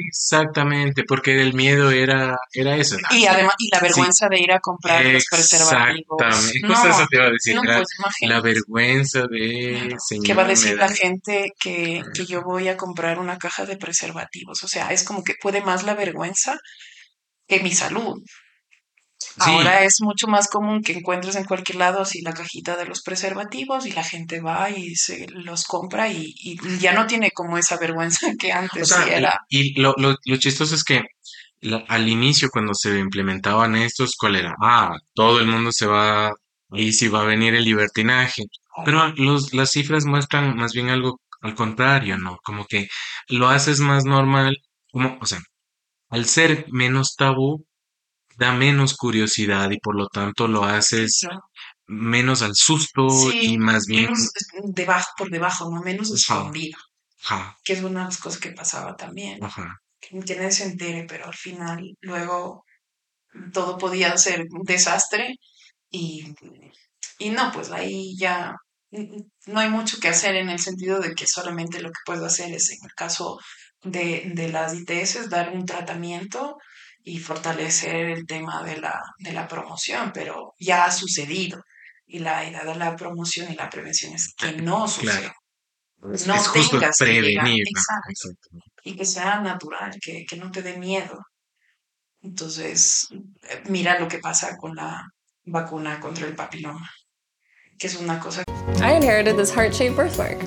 Exactamente, porque el miedo era, era eso. Y además, y la vergüenza de ir a comprar los preservativos. Exactamente, eso te iba a decir. Pues, la, vergüenza de. ¿Qué va a decir la gente que, que yo voy a comprar una caja de preservativos? O sea, es como que puede más la vergüenza que mi salud. Ahora es mucho más común que encuentres en cualquier lado así la cajita de los preservativos y la gente va y se los compra y, ya no tiene como esa vergüenza que antes era. Y lo, lo, lo, chistoso es que al inicio cuando se implementaban estos, ¿cuál era? Ah, todo el mundo se va, y si va a venir el libertinaje. Pero los, las cifras muestran más bien algo al contrario, ¿no? Como que lo haces más normal, como, o sea, al ser menos tabú, da menos curiosidad y por lo tanto lo haces menos al susto y más bien menos debajo por debajo, no menos escondido. Que es una de las cosas que pasaba también. Que, nadie se entere, pero al final luego todo podía ser un desastre y, y no, pues ahí ya no hay mucho que hacer en el sentido de que solamente lo que puedo hacer es en el caso de, de las ITS dar un tratamiento y fortalecer el tema de la, de la promoción, pero ya ha sucedido. Y la idea de la promoción y la prevención es que no suceda. No es tengas prevenir. Y que sea natural, que, que no te dé miedo. Entonces, eh, mira lo que pasa con la vacuna contra el papiloma, que es una cosa. I inherited this heart-shaped birthmark.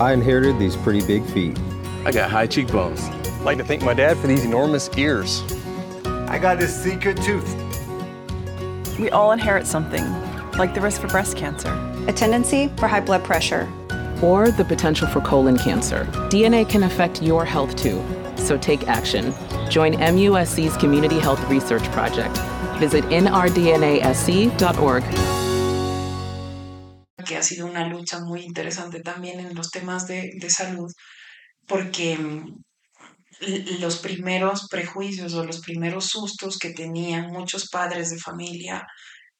I inherited these pretty big feet. I got high cheekbones. I'd like to thank my dad for these enormous ears. I got this secret tooth. We all inherit something, like the risk for breast cancer, a tendency for high blood pressure, or the potential for colon cancer. DNA can affect your health too, so take action. Join MUSC's Community Health Research Project. Visit nrdnasc.org. Que ha sido una lucha muy interesante también en los temas de, de salud, porque mm, los primeros prejuicios o los primeros sustos que tenían muchos padres de familia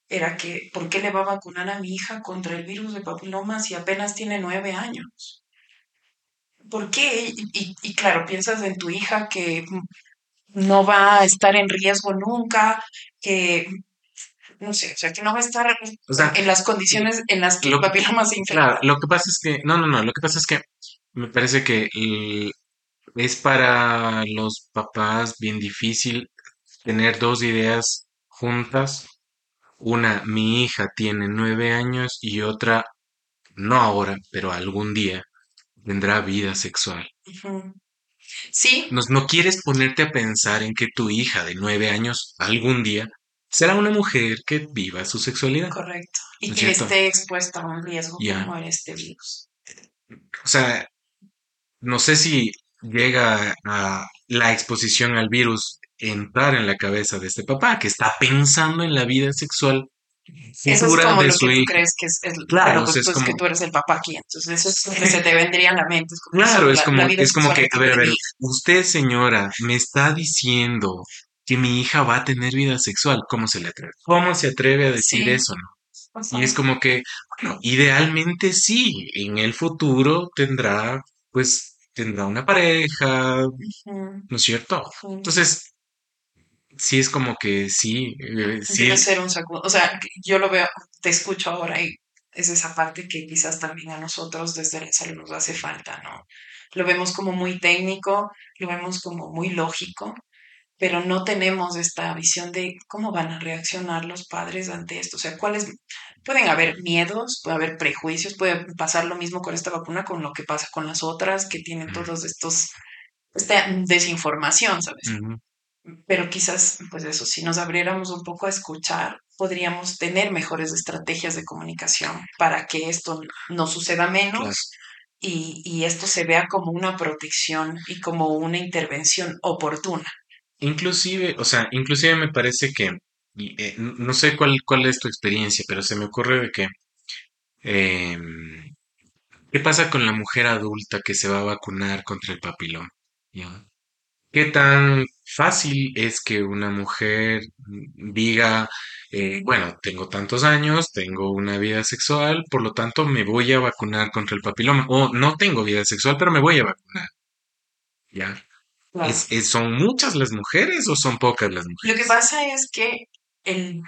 era que, ¿por qué le va a vacunar a mi hija contra el virus de papiloma si apenas tiene nueve años? ¿Por qué? Y, claro, piensas en tu hija que no va a estar en riesgo nunca, que no sé, o sea, que no va a estar en las condiciones en las que el papiloma se infecta. Claro, lo que pasa es que, no, no, no, lo que pasa es que me parece que el, es para los papás bien difícil tener dos ideas juntas. Una, mi hija tiene nueve años y otra, no ahora, pero algún día tendrá vida sexual. Sí. No, no quieres ponerte a pensar en que tu hija de nueve años algún día será una mujer que viva su sexualidad. Correcto. Y que esté expuesta a un riesgo como este virus. O sea, no sé si llega a la exposición al virus entrar en la cabeza de este papá que está pensando en la vida sexual como lo que tú crees que es, claro, es, pues, que tú eres el papá aquí, entonces eso es lo que se te vendría a la mente. claro, es como, es como que, a ver, a ver, usted señora me está diciendo que mi hija va a tener vida sexual, ¿cómo se le atreve? ¿Cómo se atreve a decir eso, no? Y es como que, bueno, idealmente sí, en el futuro tendrá, pues, tendrá una pareja, ¿no es cierto? Entonces, sí es como que sí. Eh, sí Debe ser un sacudo. O sea, yo lo veo, te escucho ahora y es esa parte que quizás también a nosotros desde la salud nos hace falta, ¿no? Lo vemos como muy técnico, lo vemos como muy lógico, pero no tenemos esta visión de cómo van a reaccionar los padres ante esto. O sea, cuáles pueden haber miedos, puede haber prejuicios, puede pasar lo mismo con esta vacuna, con lo que pasa con las otras que tienen todos estos, esta desinformación, ¿sabes? Pero quizás, pues eso, si nos abriéramos un poco a escuchar, podríamos tener mejores estrategias de comunicación para que esto no suceda menos y, y esto se vea como una protección y como una intervención oportuna. Inclusive, o sea, inclusive me parece que, eh, no sé cuál, cuál es tu experiencia, pero se me ocurre de que, em, ¿qué pasa con la mujer adulta que se va a vacunar contra el papiloma? ¿Ya? ¿Qué tan fácil es que una mujer diga, eh, bueno, tengo tantos años, tengo una vida sexual, por lo tanto me voy a vacunar contra el papiloma? O no tengo vida sexual, pero me voy a vacunar. ¿Ya? Claro. ¿Es, es- son muchas las mujeres o son pocas las Lo mujeres? que pasa es que el,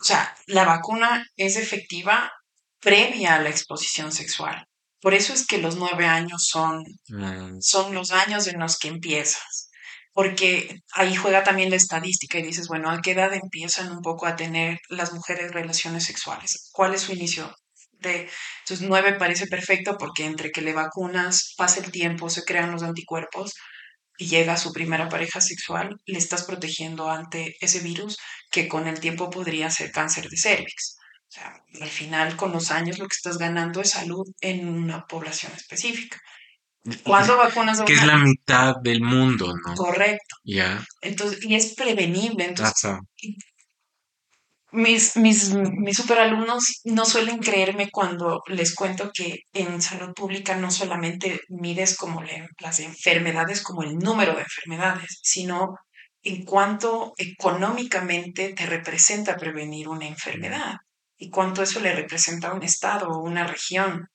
o sea, la vacuna es efectiva previa a la exposición sexual. Por eso es que los nueve años son, Mm, son los años en los que empiezas. Porque ahí juega también la estadística y dices, bueno, ¿a qué edad empiezan un poco a tener las mujeres relaciones sexuales? ¿Cuál es su inicio? De, entonces, nueve parece perfecto porque entre que le vacunas, pasa el tiempo, se crean los anticuerpos y llega a su primera pareja sexual, le estás protegiendo ante ese virus que con el tiempo podría ser cáncer de cervix. O sea, al final, con los años, lo que estás ganando es salud en una población específica. ¿Cuándo <laughs> vacunas Que es la mitad del mundo, ¿no? Correcto. Ya. Entonces, y es prevenible. Entonces. Mis, mis, mis superalumnos no suelen creerme cuando les cuento que en salud pública no solamente mides como las enfermedades, como el número de enfermedades, sino en cuánto económicamente te representa prevenir una enfermedad y cuánto eso le representa a un estado o una región.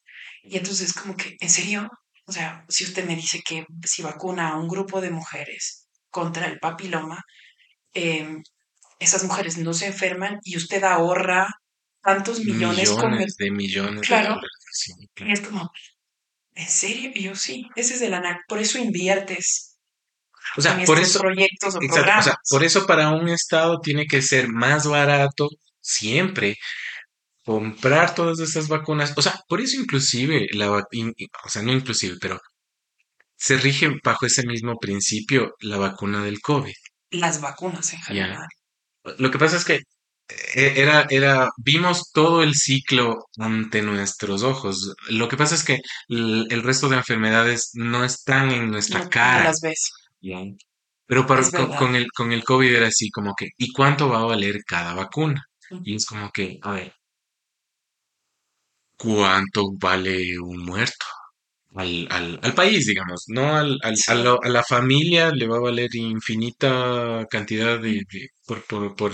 Y entonces como que, ¿en serio? O sea, si usted me dice que si vacuna a un grupo de mujeres contra el papiloma, em, esas mujeres no se enferman y usted ahorra tantos millones con el... Millones de millones de Claro. dólares. sí, Y es como, ¿en serio? Y yo sí, ese es el ANAC. Por eso inviertes O sea, en por eso, proyectos o exacto, o programas. sea, por eso para un estado tiene que ser más barato siempre comprar todas esas vacunas. O sea, por eso inclusive, la, in- o sea, no inclusive, pero se rige bajo ese mismo principio la vacuna del COVID. Las vacunas en general. Lo que pasa es que eh, era, era, vimos todo el ciclo ante nuestros ojos. Lo que pasa es que el, el resto de enfermedades no están en nuestra No, no cara. las ves. ¿ya? Pero para- con, el, con el COVID era así como que, ¿y cuánto va a valer cada vacuna? Y es como que, a ver, ¿cuánto vale un muerto? Al, al, al país, digamos, no al, al- a, la familia le va a valer infinita cantidad de, de- por, por, por,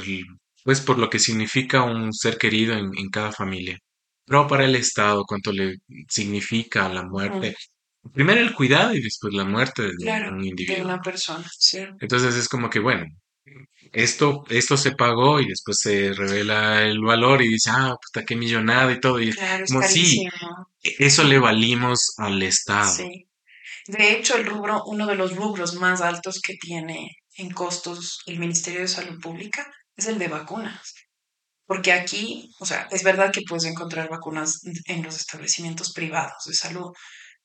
pues por lo que significa un ser querido en, en cada familia. Pero para el Estado, ¿cuánto le significa la muerte? Primero el cuidado y después la muerte de Claro, un de individuo. una persona, ¿cierto? Entonces es como que, bueno, esto, esto se pagó y después se revela el valor y dice, ah, puta, qué millonada y todo. Y Claro, es como, sí. Eso le valimos al Estado. Sí. De hecho, el rubro, uno de los rubros más altos que tiene en costos el Ministerio de Salud Pública es el de vacunas. Porque aquí, o sea, es verdad que puedes encontrar vacunas en los establecimientos privados de salud,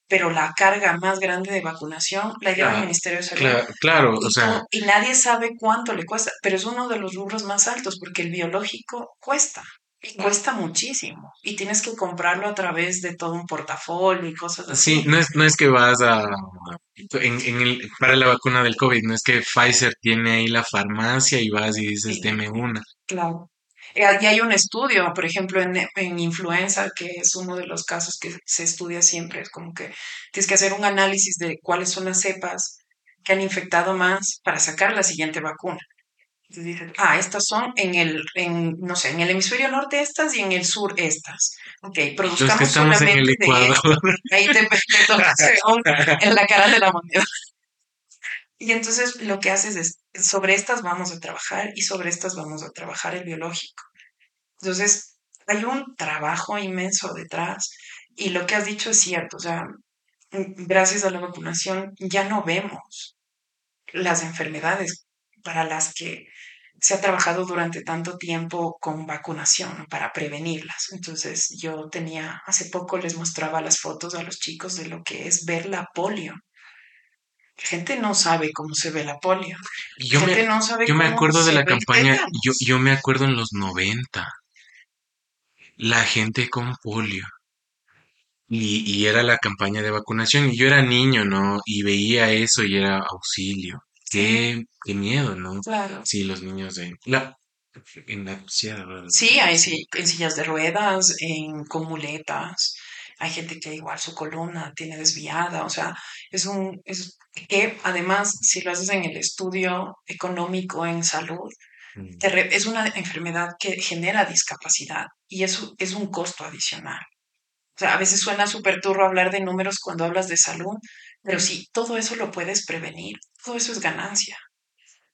pero la carga más grande de vacunación la lleva el Claro, Ministerio de Salud. Cla- claro, Y, o sea, y nadie sabe cuánto le cuesta, pero es uno de los rubros más altos porque el biológico cuesta. Y cuesta muchísimo. Y tienes que comprarlo a través de todo un portafolio y cosas así. sí, no es, no es que vas a, en, en el, para la vacuna del COVID, no es que Pfizer tiene ahí la farmacia y vas y dices, Sí. deme una. Claro. Eh, Y hay un estudio, por ejemplo, en, en influenza, que es uno de los casos que se estudia siempre. Es como que tienes que hacer un análisis de cuáles son las cepas que han infectado más para sacar la siguiente vacuna. Entonces dices, ah, estas son en el, en, no sé, en el hemisferio norte estas y en el sur estas. Ok, Los produzcamos estamos en el solamente de Ecuador. estas. <laughs> Ahí te te toca según en la cara de la moneda. Y entonces lo que haces es, sobre estas vamos a trabajar y sobre estas vamos a trabajar el biológico. Entonces, hay un trabajo inmenso detrás y lo que has dicho es cierto, o sea, gracias a la vacunación ya no vemos las enfermedades para las que se ha trabajado durante tanto tiempo con vacunación para prevenirlas. Entonces yo tenía, hace poco les mostraba las fotos a los chicos de lo que es ver la polio. La gente no sabe cómo se ve la polio. Yo La me, gente no sabe yo me acuerdo de la campaña, yo, yo me acuerdo en los 90, la gente con polio. Y, y era la campaña de vacunación. Y yo era niño, ¿no? Y veía eso y era auxilio. Qué, qué miedo, ¿no? Claro. Sí, los niños de... La, en la silla de. Sí, hay sí, en sillas de ruedas, en con muletas. Hay gente que igual su columna tiene desviada, o sea, es un es que además si lo haces en el estudio económico en salud, Mm. re- es una enfermedad que genera discapacidad y eso es un costo adicional. O sea, a veces suena súper turro hablar de números cuando hablas de salud, pero sí, todo eso lo puedes prevenir, todo eso es ganancia.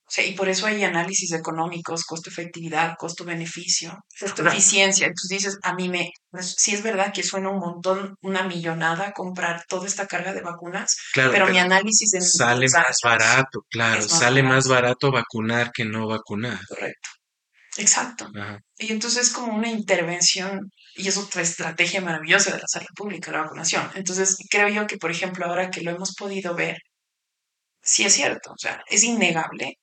O sea, y por eso hay análisis económicos, costo-efectividad, costo-beneficio, costo-eficiencia. Entonces dices, a mí me, sí es verdad que suena un montón, una millonada comprar toda esta carga de vacunas, Claro, pero mi análisis en sale más barato, claro, más sale más barato vacunar que no vacunar. Correcto. Exacto. Ajá. Y entonces es como una intervención y es otra estrategia maravillosa de la salud pública, la vacunación. Entonces creo yo que, por ejemplo, ahora que lo hemos podido ver, sí es cierto, o sea, es innegable,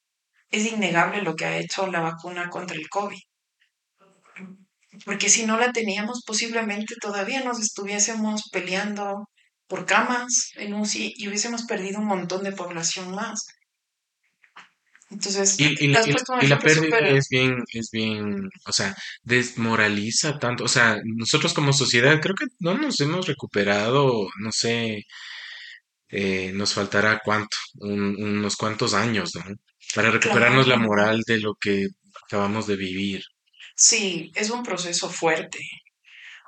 es innegable lo que ha hecho la vacuna contra el COVID. Porque si no la teníamos, posiblemente todavía nos estuviésemos peleando por camas en UCI y hubiésemos perdido un montón de población más. Entonces, Y, y la, y y pérdida es bien, es bien, o sea, desmoraliza tanto. O sea, nosotros como sociedad creo que no nos hemos recuperado, no sé, eh, nos faltará cuánto, Un- unos cuantos años, ¿no? Para recuperarnos la moral de lo que acabamos de vivir. Sí, es un proceso fuerte.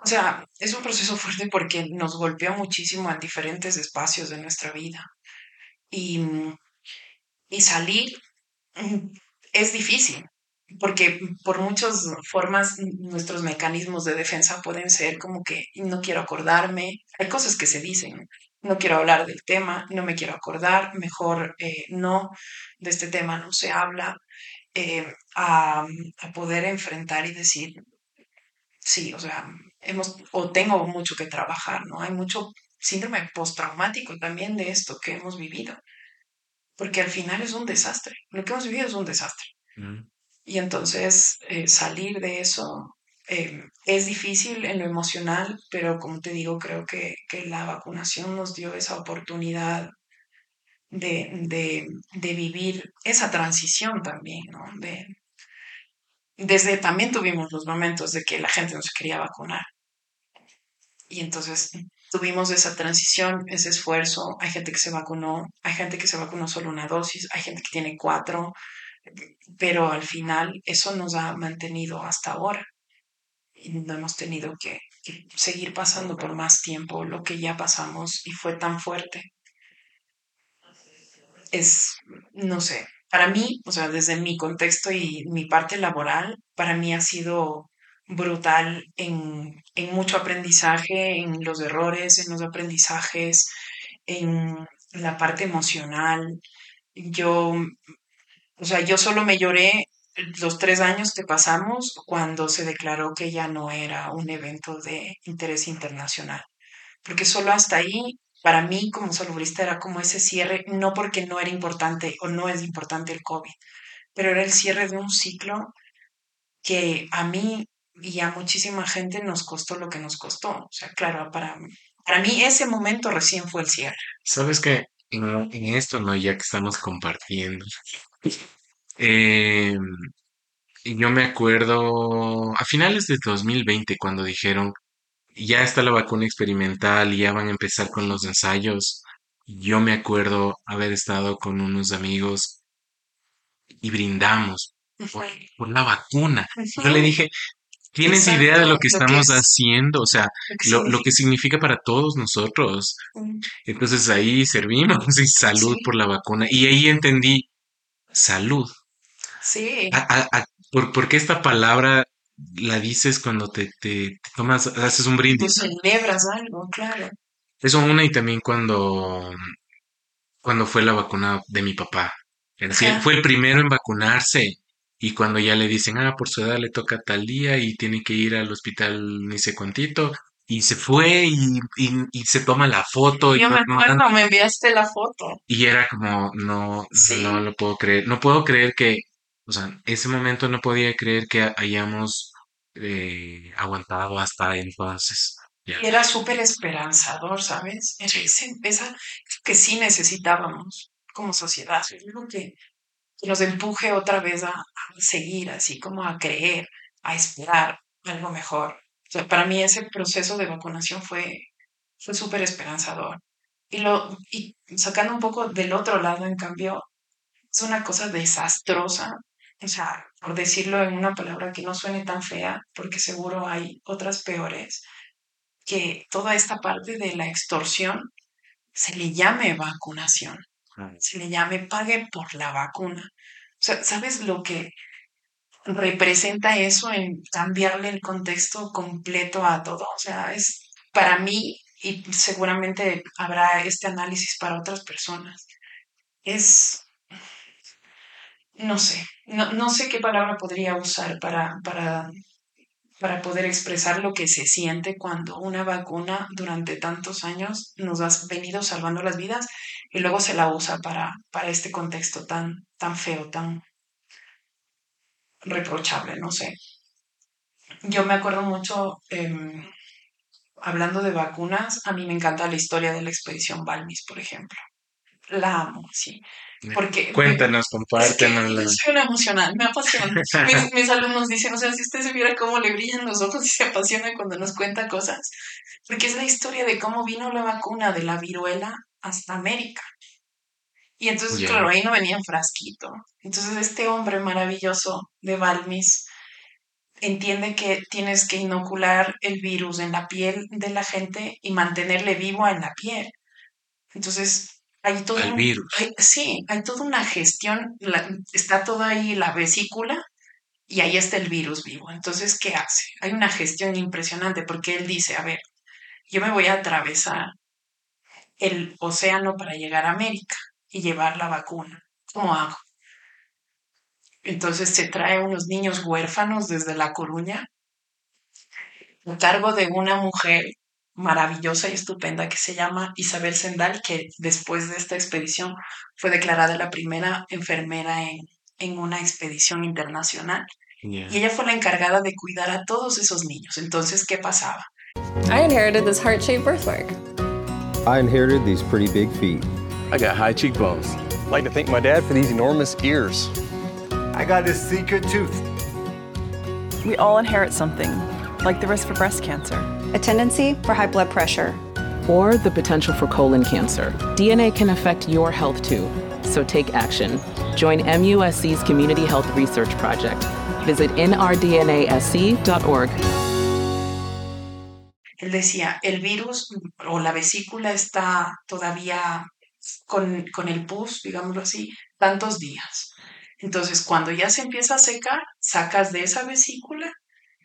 O sea, es un proceso <laughs> fuerte porque nos golpeó muchísimo en diferentes espacios de nuestra vida. Y, y salir es difícil, porque por muchas formas mm, nuestros mecanismos de defensa pueden ser como que no quiero acordarme. Hay cosas que se dicen, no quiero hablar del tema, no me quiero acordar, mejor eh, no, de este tema no se habla. eh, a, a poder enfrentar y decir, sí, o sea, hemos, o tengo mucho que trabajar, ¿no? Hay mucho síndrome postraumático también de esto que hemos vivido, porque al final es un desastre, lo que hemos vivido es un desastre. Mm. Y entonces eh, salir de eso eh, es difícil en lo emocional, pero como te digo, creo que, que la vacunación nos dio esa oportunidad de, de, de vivir esa transición también, ¿no? De, desde también tuvimos los momentos de que la gente no se quería vacunar. Y entonces tuvimos esa transición, ese esfuerzo. Hay gente que se vacunó, hay gente que se vacunó solo una dosis, hay gente que tiene cuatro, pero al final eso nos ha mantenido hasta ahora. Y no hemos tenido que, que seguir pasando por más tiempo lo que ya pasamos y fue tan fuerte. Es, no sé, para mí, o sea, desde mi contexto y mi parte laboral, para mí ha sido brutal en, en mucho aprendizaje, en los errores, en los aprendizajes, en la parte emocional. Yo, o sea, yo solo me lloré los tres años que pasamos cuando se declaró que ya no era un evento de interés internacional, porque solo hasta ahí para mí como salubrista era como ese cierre, no porque no era importante o no es importante el COVID, pero era el cierre de un ciclo que a mí y a muchísima gente nos costó lo que nos costó. O sea, claro, para, para mí ese momento recién fue el cierre. Sabes que en, en esto, ¿no? Ya que estamos compartiendo, <laughs> eh, yo me acuerdo a finales de 2020 cuando dijeron ya está la vacuna experimental y ya van a empezar con los ensayos. Yo me acuerdo haber estado con unos amigos y brindamos por, por la vacuna. Yo le dije, ¿tienes idea de lo que lo que estamos es- haciendo? O sea, lo que lo, que significa para todos nosotros. Mm, Entonces ahí servimos <laughs> y salud Sí. por la vacuna. Y ahí entendí salud. Sí, A- a- a- por, porque esta palabra la dices cuando te, te, te tomas, haces un brindis. Pues celebras algo, claro. Eso una y también cuando, cuando fue la vacuna de mi papá. Fue el primero en vacunarse. Y cuando ya le dicen, ah, por su edad le toca tal día y tiene que ir al hospital ni sé cuántito, y se fue y, y, y se toma la foto y, Yo me no- no- acuerdo, me enviaste la foto. y era como, no, Sí. no lo puedo creer, no puedo creer que, o sea, ese momento no podía creer que hayamos eh, aguantado hasta entonces. Y era súper esperanzador, ¿sabes? Era Sí. esa que sí necesitábamos como sociedad. Algo que, que nos empuje otra vez a, a seguir, así como a creer, a esperar algo mejor. O sea, para mí ese proceso de vacunación fue, fue súper esperanzador. Y, lo, y sacando un poco del otro lado, en cambio, es una cosa desastrosa. O sea, por decirlo en una palabra que no suene tan fea, porque seguro hay otras peores, que toda esta parte de la extorsión se le llame vacunación, se le llame pague por la vacuna. O sea, ¿sabes lo que representa eso en cambiarle el contexto completo a todo? O sea, es para mí, y seguramente habrá este análisis para otras personas, es, no sé, no, no sé qué palabra podría usar para, para para poder expresar lo que se siente cuando una vacuna durante tantos años nos ha venido salvando las vidas y luego se la usa para, para este contexto tan, tan feo, tan reprochable, no sé. Yo me acuerdo mucho, em, hablando de vacunas, a mí me encanta la historia de la expedición Balmis, por ejemplo. La amo, sí. Porque Cuéntanos, es que compártenos. soy una emocional, me apasiona. Mis, <laughs> mis alumnos dicen, o sea, si usted se viera cómo le brillan los ojos y se apasiona cuando nos cuenta cosas, porque es la historia de cómo vino la vacuna de la viruela hasta América. Y entonces, claro, ahí no venía en frasquito. Entonces, este hombre maravilloso de Balmis entiende que tienes que inocular el virus en la piel de la gente y mantenerle vivo en la piel. Entonces, hay todo un- virus. hay- sí, hay toda una gestión, la- está toda ahí la vesícula y ahí está el virus vivo. Entonces, ¿qué hace? Hay una gestión impresionante porque él dice, a ver, yo me voy a atravesar el océano para llegar a América y llevar la vacuna. ¿Cómo hago? Entonces se trae unos niños huérfanos desde La Coruña a cargo de una mujer maravillosa y estupenda que se llama Isabel Sendal, que después de esta expedición fue declarada la primera enfermera en, en una expedición internacional. Y ella fue la encargada de cuidar a todos esos niños. Entonces, ¿qué pasaba? I inherited this heart shaped birthmark. I inherited these pretty big feet. I got high cheekbones. I'd like to thank my dad for these enormous ears. I got this secret tooth. We all inherit something, like the risk for breast cancer. A tendency for high blood pressure. or the potential for colon cancer. DNA can affect your health too, so take action. Join MUSC's Community Health Research Project. Visit nrdnasc.org. Él decía, el virus o la vesícula está todavía con, con el pus, digámoslo así, tantos días. Entonces, cuando ya se empieza a secar, sacas de esa vesícula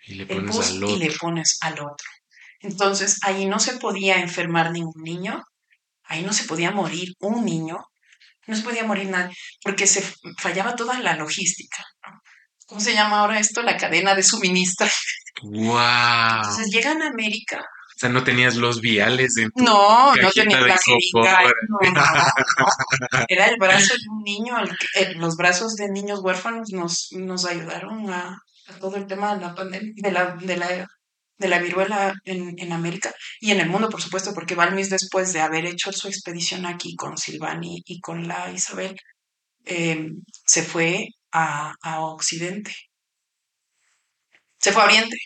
Y le el pus al y le pones al otro. Entonces, ahí no se podía enfermar ningún niño, ahí no se podía morir un niño, no se podía morir nadie, porque se fallaba toda la logística. ¿no? ¿Cómo se llama ahora esto? La cadena de suministro. <laughs> ¡Wow! Entonces llegan a América. O sea, no tenías los viales en tu No, no tenía la jeringa, no, no, no. <laughs> Era el brazo de un niño, el que- eh, los brazos de niños huérfanos nos, nos ayudaron a, a todo el tema de la pandemia, de la, de la, de la viruela en, en América y en el mundo, por supuesto, porque Balmis después de haber hecho su expedición aquí con Silvani y con la Isabel, eh, se fue a, a Occidente, se fue a Oriente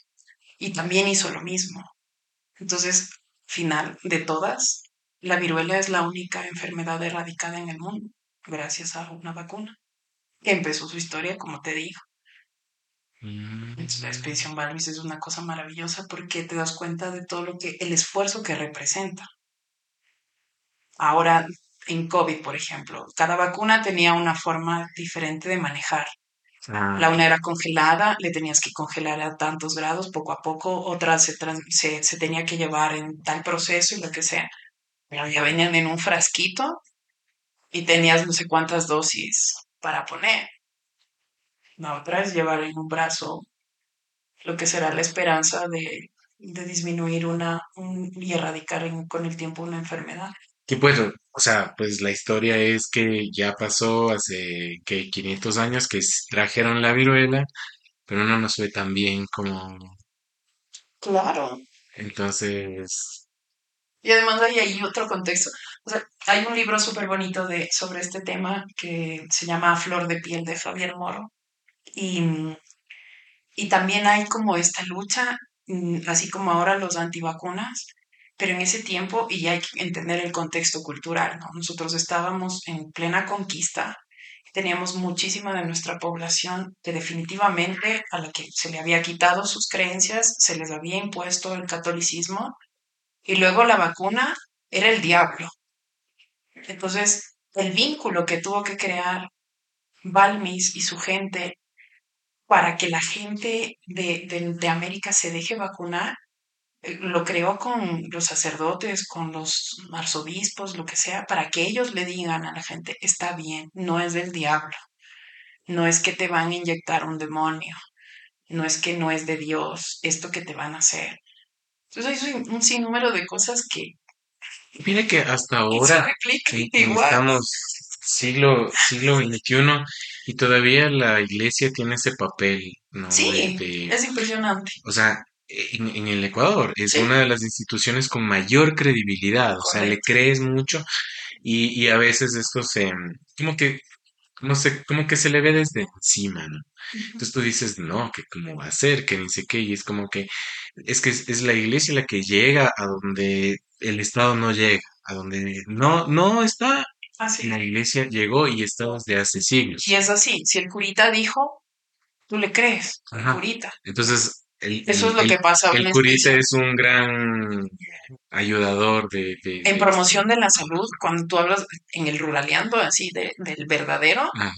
y también hizo lo mismo. Entonces, final de todas, la viruela es la única enfermedad erradicada en el mundo gracias a una vacuna que empezó su historia, como te digo. Mm. La expedición Balmis es una cosa maravillosa porque te das cuenta de todo lo que, el esfuerzo que representa. Ahora, en COVID, por ejemplo, cada vacuna tenía una forma diferente de manejar Ah, La una era congelada, le tenías que congelar a tantos grados poco a poco, otra se, se, se tenía que llevar en tal proceso y lo que sea. Pero ya venían en un frasquito y tenías no sé cuántas dosis para poner. La otra es llevar en un brazo lo que será la esperanza de, de disminuir una un- y erradicar con el tiempo una enfermedad. Que pues, o sea, pues la historia es que ya pasó hace que 500 años que trajeron la viruela, pero no nos fue tan bien como Claro. entonces, Y además hay ahí otro contexto. O sea, hay un libro súper bonito de, sobre este tema que se llama Flor de piel de Javier Moro. Y, mm, y también hay como esta lucha, mm, así como ahora los antivacunas, pero en ese tiempo, y hay que entender el contexto cultural, ¿no? Nosotros estábamos en plena conquista, teníamos muchísima de nuestra población que definitivamente a la que se le había quitado sus creencias, se les había impuesto el catolicismo, y luego la vacuna era el diablo. Entonces, el vínculo que tuvo que crear Balmis y su gente para que la gente de, de- de América se deje vacunar, lo creó con los sacerdotes, con los arzobispos, lo que sea, para que ellos le digan a la gente, está bien, no es del diablo, no es que te van a inyectar un demonio, no es que no es de Dios, esto que te van a hacer. Entonces hay un sinnúmero de cosas que mire que hasta ahora igual. estamos siglo siglo XXI y todavía la iglesia tiene ese papel, ¿no? Sí, de- es impresionante. o sea, en, en el Ecuador es Sí. una de las instituciones con mayor credibilidad, o sea, le Correcto. crees mucho y, y a veces esto se, como que, no sé, como que se le ve desde encima, ¿no? Entonces tú dices, no, que cómo va a ser, que ni sé qué, y es como que, es que es, es la iglesia la que llega a donde el Estado no llega, a donde no, no está, Así. la iglesia llegó y está desde hace siglos. Y es así, si el curita dijo, tú le crees, el Ajá. curita. Entonces, el, Eso es lo el- que pasa el en curita especie. es un gran ayudador de, de, En de- promoción de la salud, cuando tú hablas en el ruraleando así de, del verdadero, Ajá.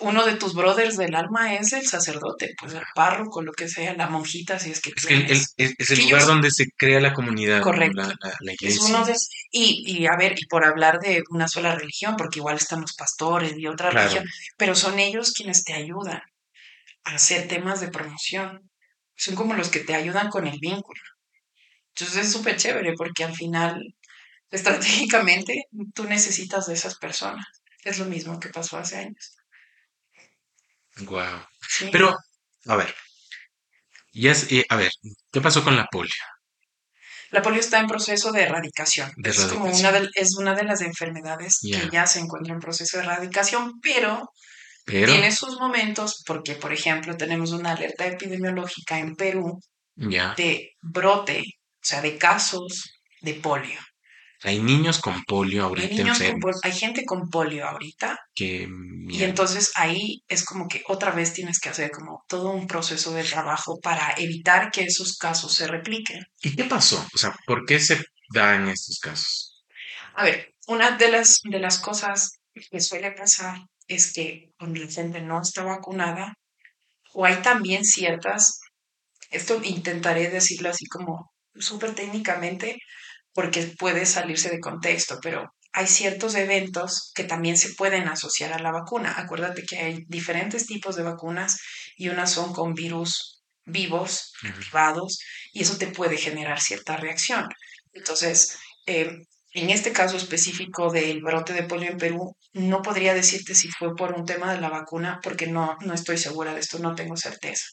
uno de tus brothers del alma es el sacerdote, pues el párroco, lo que sea, la monjita, si es que Es que el- es, es el lugar donde se crea la comunidad. Correcto. La, la- la Es iglesia. uno de, y, y a ver, y por hablar de una sola religión, porque igual están los pastores y otra Claro. religión, pero son ellos quienes te ayudan a hacer temas de promoción. Son como los que te ayudan con el vínculo. Entonces es súper chévere porque al final, estratégicamente, tú necesitas de esas personas. Es lo mismo que pasó hace años. Guau. Sí. Pero, a ver, ya es- eh, a ver, ¿qué pasó con la polio? La polio está en proceso de erradicación. De es como una de, es una de las enfermedades que ya se encuentra en proceso de erradicación, pero Pero, tiene sus momentos porque, por ejemplo, tenemos una alerta epidemiológica en Perú ya, de brote, o sea, de casos de polio. hay niños con polio Hay ahorita niños con hay gente con polio ahorita que, y entonces ahí es como que otra vez tienes que hacer como todo un proceso de trabajo para evitar que esos casos se repliquen. ¿Y qué pasó? O sea, ¿por qué se dan estos casos? A ver, una de las, de las cosas que suele pasar es que cuando la gente no está vacunada, o hay también ciertas, esto intentaré decirlo así como súper técnicamente, porque puede salirse de contexto, pero hay ciertos eventos que también se pueden asociar a la vacuna. Acuérdate que hay diferentes tipos de vacunas y unas son con virus vivos, activados, y eso te puede generar cierta reacción. Entonces, eh, en este caso específico del brote de polio en Perú, no podría decirte si fue por un tema de la vacuna, porque no, no estoy segura de esto, no tengo certeza.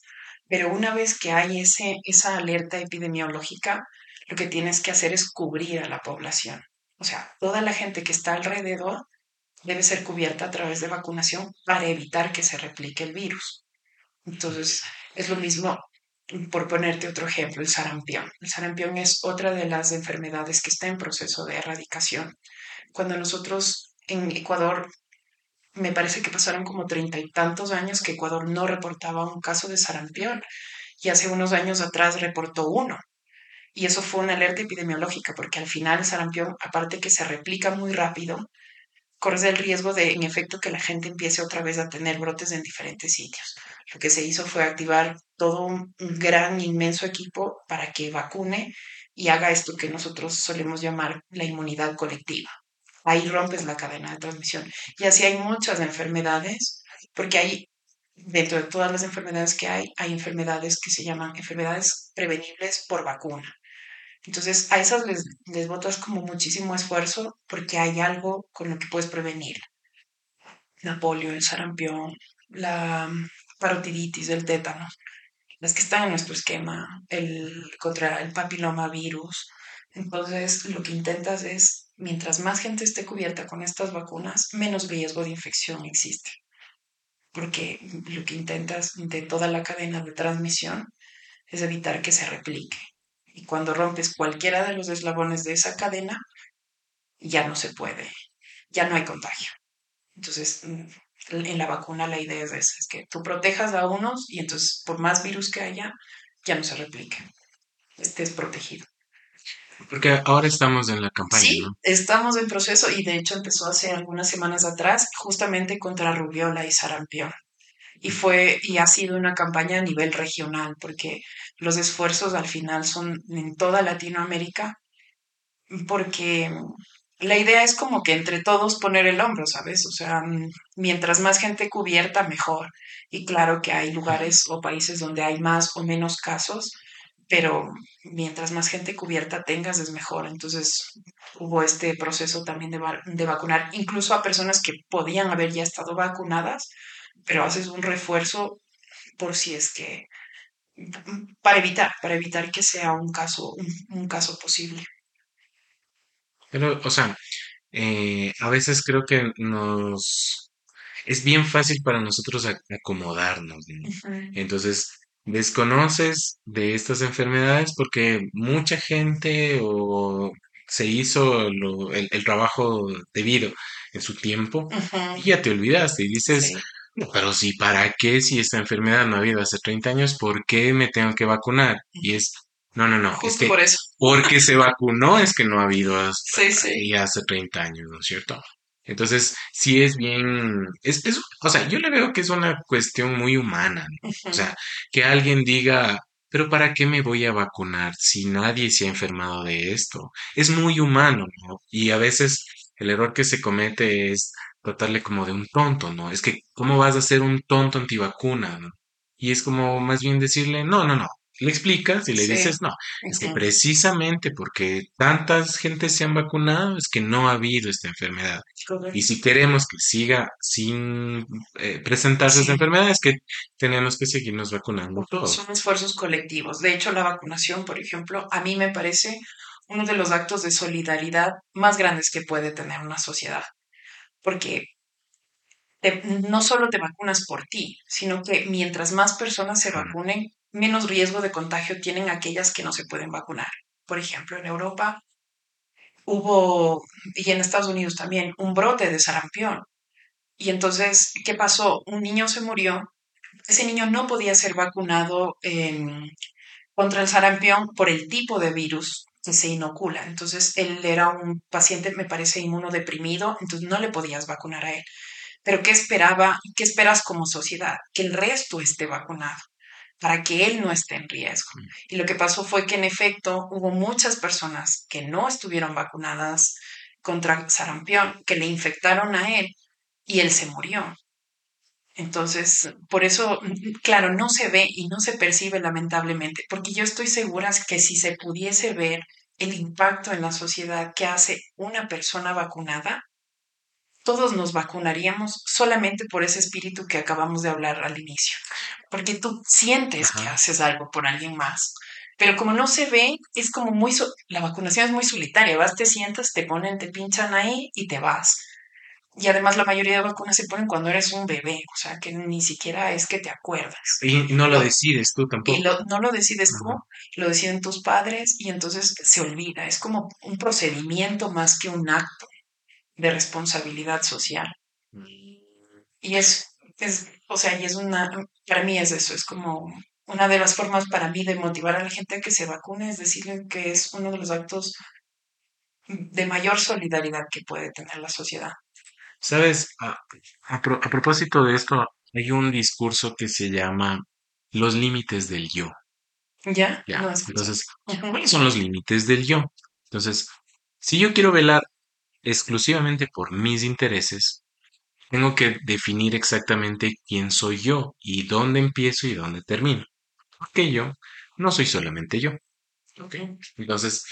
Pero una vez que hay ese, esa alerta epidemiológica, lo que tienes que hacer es cubrir a la población. O sea, toda la gente que está alrededor debe ser cubierta a través de vacunación para evitar que se replique el virus. Entonces, es lo mismo, por ponerte otro ejemplo, el sarampión. El sarampión es otra de las enfermedades que está en proceso de erradicación. Cuando nosotros en Ecuador, me parece que pasaron como treinta y tantos años que Ecuador no reportaba un caso de sarampión y hace unos años atrás reportó uno. Y eso fue una alerta epidemiológica porque al final el sarampión, aparte que se replica muy rápido, corres el riesgo de, en efecto, que la gente empiece otra vez a tener brotes en diferentes sitios. Lo que se hizo fue activar todo un, gran, inmenso equipo para que vacune y haga esto que nosotros solemos llamar la inmunidad colectiva. Ahí rompes la cadena de transmisión. Y así hay muchas enfermedades, porque hay, dentro de todas las enfermedades que hay, hay enfermedades que se llaman enfermedades prevenibles por vacuna. Entonces, a esas les, les botas como muchísimo esfuerzo porque hay algo con lo que puedes prevenir. La polio, el sarampión, la parotiditis, el tétano, las que están en nuestro esquema, el contra el papilomavirus. Entonces, lo que intentas es, mientras más gente esté cubierta con estas vacunas, menos riesgo de infección existe. Porque lo que intentas de toda la cadena de transmisión es evitar que se replique. Y cuando rompes cualquiera de los eslabones de esa cadena, ya no se puede, ya no hay contagio. Entonces, mm, en la vacuna la idea es esa, es que tú protejas a unos y entonces por más virus que haya, ya no se replique, estés protegido. Porque ahora estamos en la campaña, Sí, ¿no? estamos en proceso y de hecho empezó hace algunas semanas atrás justamente contra rubiola y sarampión. Y fue y ha sido una campaña a nivel regional porque los esfuerzos al final son en toda Latinoamérica porque la idea es como que entre todos poner el hombro, ¿sabes? O sea, mm, mientras más gente cubierta, mejor. Y claro que hay lugares o países donde hay más o menos casos, pero mientras más gente cubierta tengas es mejor. Entonces hubo este proceso también de, de vacunar, incluso a personas que podían haber ya estado vacunadas, pero haces un refuerzo por si es que, para evitar, para evitar que sea un caso, un, un caso posible. Pero, o sea, eh, a veces creo que nos es bien fácil para nosotros ac- acomodarnos. Entonces, desconoces de estas enfermedades porque mucha gente o se hizo lo- el, el trabajo debido en su tiempo y ya te olvidaste y dices, Sí. "No, pero sí, ¿para qué si esta enfermedad no ha habido hace 30 años? ¿Por qué me tengo que vacunar? Y es, no, no, no, es Justo que por eso. porque se vacunó es que no ha habido hasta Sí, sí. ahí hace 30 años, ¿no es cierto? Entonces, sí es bien, es, es, o sea, yo le veo que es una cuestión muy humana, ¿no? O sea, que alguien diga, pero ¿para qué me voy a vacunar si nadie se ha enfermado de esto? Es muy humano, ¿no? Y a veces el error que se comete es tratarle como de un tonto, ¿no? Es que, ¿cómo vas a ser un tonto antivacuna, ¿no? Y es como más bien decirle, no, no, no. Le explicas y le Sí. dices, no, es que precisamente porque tantas gente se han vacunado es que no ha habido esta enfermedad. Correcto. Y si queremos que siga sin eh, presentarse esta Sí. enfermedad, es que tenemos que seguirnos vacunando todos. Son esfuerzos colectivos. De hecho, la vacunación, por ejemplo, a mí me parece uno de los actos de solidaridad más grandes que puede tener una sociedad. Porque te- no solo te vacunas por ti, sino que mientras más personas se vacunen, menos riesgo de contagio tienen aquellas que no se pueden vacunar. Por ejemplo, en Europa hubo, y en Estados Unidos también, un brote de sarampión. Y entonces, ¿qué pasó? Un niño se murió. Ese niño no podía ser vacunado em, contra el sarampión por el tipo de virus se inocula. Entonces, él era un paciente, me parece, inmunodeprimido, entonces no le podías vacunar a él. Pero ¿qué esperaba? ¿Qué esperas como sociedad? Que el resto esté vacunado para que él no esté en riesgo. Y lo que pasó fue que en efecto hubo muchas personas que no estuvieron vacunadas contra sarampión, que le infectaron a él y él se murió. Entonces, por eso, mm, claro, no se ve y no se percibe lamentablemente, porque yo estoy segura que si se pudiese ver el impacto en la sociedad que hace una persona vacunada, todos nos vacunaríamos solamente por ese espíritu que acabamos de hablar al inicio, porque tú sientes que haces algo por alguien más. Pero como no se ve, es como muy, so- la vacunación es muy solitaria, vas, te sientas, te ponen, te pinchan ahí y te vas. Y además la mayoría de vacunas se ponen cuando eres un bebé, o sea que ni siquiera es que te acuerdas. Y, y no lo decides tú Y tampoco. lo- no lo decides tú, lo deciden tus padres y entonces se olvida. Es como un procedimiento más que un acto de responsabilidad social. Y es, es, o sea, y es una, para mí es eso, es como una de las formas para mí de motivar a la gente a que se vacune, es decirle que es uno de los actos de mayor solidaridad que puede tener la sociedad. Sabes, a, a pro- a propósito de esto, hay un discurso que se llama los límites del yo. ¿Ya? Ya, No entonces, Ujú. ¿cuáles son los límites del yo? Entonces, si yo quiero velar exclusivamente por mis intereses, tengo que definir exactamente quién soy yo y dónde empiezo y dónde termino. Porque yo no soy solamente yo. ¿ok? Entonces,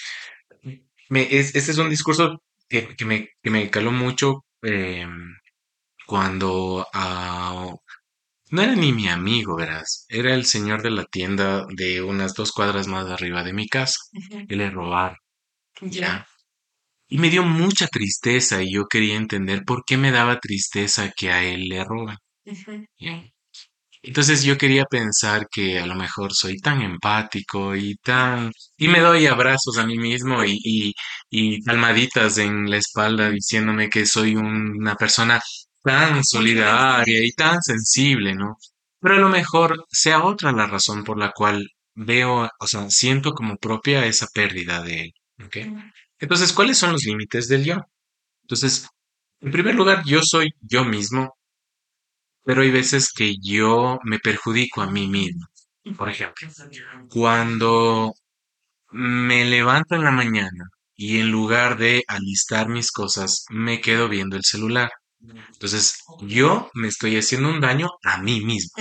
me, es, este es un discurso que, que me, que me caló mucho eh, cuando ah, no era ni mi amigo, verás, era el señor de la tienda de unas dos cuadras más arriba de mi casa. Ujú. que le robaron, Ya. Y me dio mucha tristeza y yo quería entender por qué me daba tristeza que a él le roban. ¿ya? Entonces yo quería pensar que a lo mejor soy tan empático y tan... Y me doy abrazos a mí mismo y, y, y palmaditas en la espalda diciéndome que soy un- una persona tan solidaria y tan sensible, ¿no? Pero a lo mejor sea otra la razón por la cual veo, o sea, siento como propia esa pérdida de él, ¿ok? Entonces, ¿cuáles son los límites del yo? Entonces, en primer lugar, yo soy yo mismo, pero hay veces que yo me perjudico a mí mismo. Por ejemplo, cuando me levanto en la mañana y en lugar de alistar mis cosas, me quedo viendo el celular. Entonces, yo me estoy haciendo un daño a mí mismo.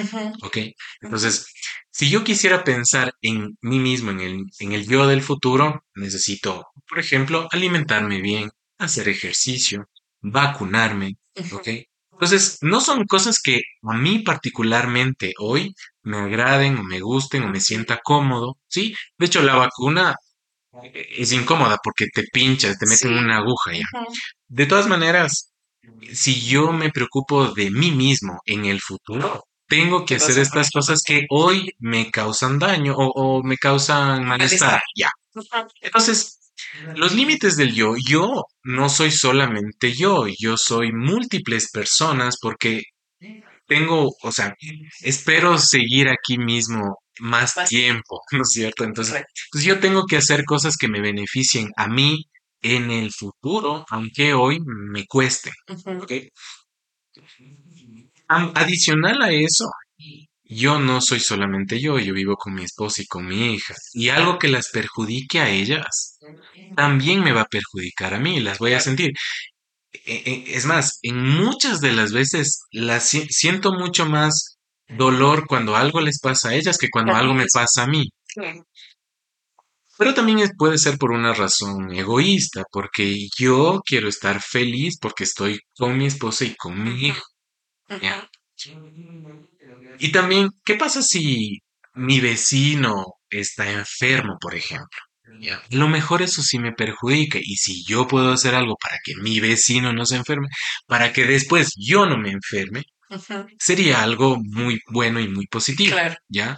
¿ok? Entonces, si yo quisiera pensar en mí mismo, en el, en el yo del futuro, necesito, por ejemplo, alimentarme bien, hacer ejercicio, vacunarme, ¿ok? Entonces, no son cosas que a mí particularmente hoy me agraden o me gusten o me sienta cómodo, ¿sí? De hecho, la vacuna eh, es incómoda porque te pinchas, te meten Sí. una aguja ya. De todas maneras, si yo me preocupo de mí mismo en el futuro, tengo que hacer estas cosas que hoy me causan daño o, o me causan malestar. Ya. Entonces, los límites del yo, yo no soy solamente yo, yo soy múltiples personas porque tengo, o sea, espero seguir aquí mismo más tiempo, <laughs> ¿no es cierto? Entonces, pues yo tengo que hacer cosas que me beneficien a mí en el futuro, aunque hoy me cueste, adicional a eso, yo no soy solamente yo, yo vivo con mi esposa y con mi hija. Y algo que las perjudique a ellas, también me va a perjudicar a mí, las voy a sentir. E- e- Es más, en muchas de las veces las si- siento mucho más dolor cuando algo les pasa a ellas que cuando algo me pasa a mí. Pero también puede ser por una razón egoísta, porque yo quiero estar feliz porque estoy con mi esposa y con mi hijo. ¿ya? Y también, ¿qué pasa si mi vecino está enfermo, por ejemplo? ¿Ya? Lo mejor eso sí me perjudica. Y si yo puedo hacer algo para que mi vecino no se enferme, para que después yo no me enferme, sería algo muy bueno y muy positivo. Claro. ¿Ya?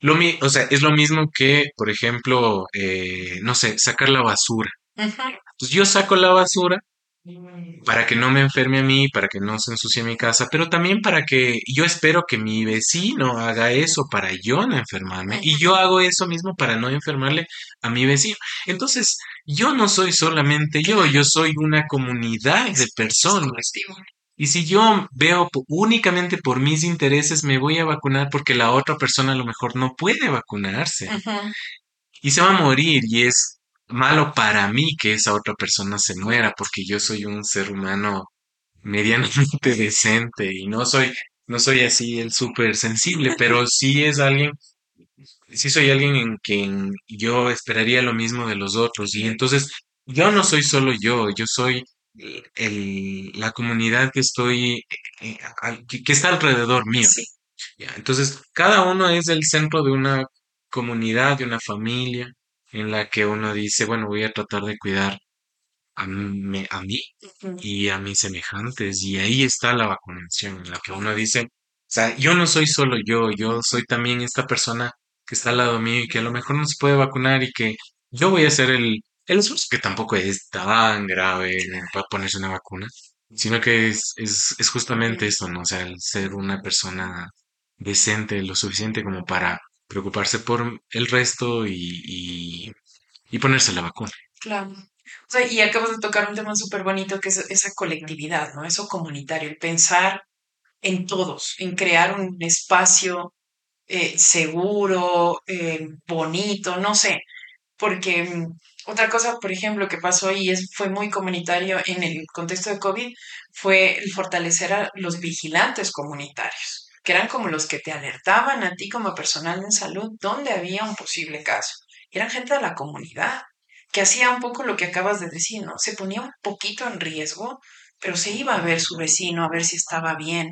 Lo mi- o sea, es lo mismo que, por ejemplo, eh, no sé, sacar la basura. Pues yo saco la basura para que no me enferme a mí, para que no se ensucie mi casa, pero también para que yo espero que mi vecino haga eso para yo no enfermarme. Y yo hago eso mismo para no enfermarle a mi vecino. Entonces, yo no soy solamente yo, yo soy una comunidad de personas. Y si yo veo únicamente por mis intereses, me voy a vacunar porque la otra persona a lo mejor no puede vacunarse. Y se va a morir y es malo para mí que esa otra persona se muera porque yo soy un ser humano medianamente <laughs> decente y no soy no soy así el súper sensible, pero sí es alguien sí soy alguien en quien yo esperaría lo mismo de los otros y entonces yo no soy solo yo, yo soy el, la comunidad que estoy eh, que, que está alrededor mío. Sí. Ya, entonces, cada uno es el centro de una comunidad, de una familia, en la que uno dice, bueno, voy a tratar de cuidar a mí, a mí y a mis semejantes. Y ahí está la vacunación, en la que uno dice, o sea, yo no soy solo yo, yo soy también esta persona que está al lado mío y que a lo mejor no se puede vacunar y que yo voy a hacer el, el esfuerzo, que tampoco es tan grave para ponerse una vacuna, sino que es, es, es justamente eso, ¿no? O sea, el ser una persona decente, lo suficiente como para preocuparse por el resto y, y, ponerse la vacuna. Claro. O sea, y acabas de tocar un tema súper bonito que es esa colectividad, ¿no? Eso comunitario, el pensar en todos, en crear un espacio eh, seguro, eh, bonito, no sé, porque mm, otra cosa, por ejemplo, que pasó y es, fue muy comunitario en el contexto de COVID, fue el fortalecer a los vigilantes comunitarios, que eran como los que te alertaban a ti como personal de salud donde había un posible caso. eran gente de la comunidad, que hacía un poco lo que acabas de decir, ¿no? Se ponía un poquito en riesgo, pero se iba a ver su vecino, a ver si estaba bien,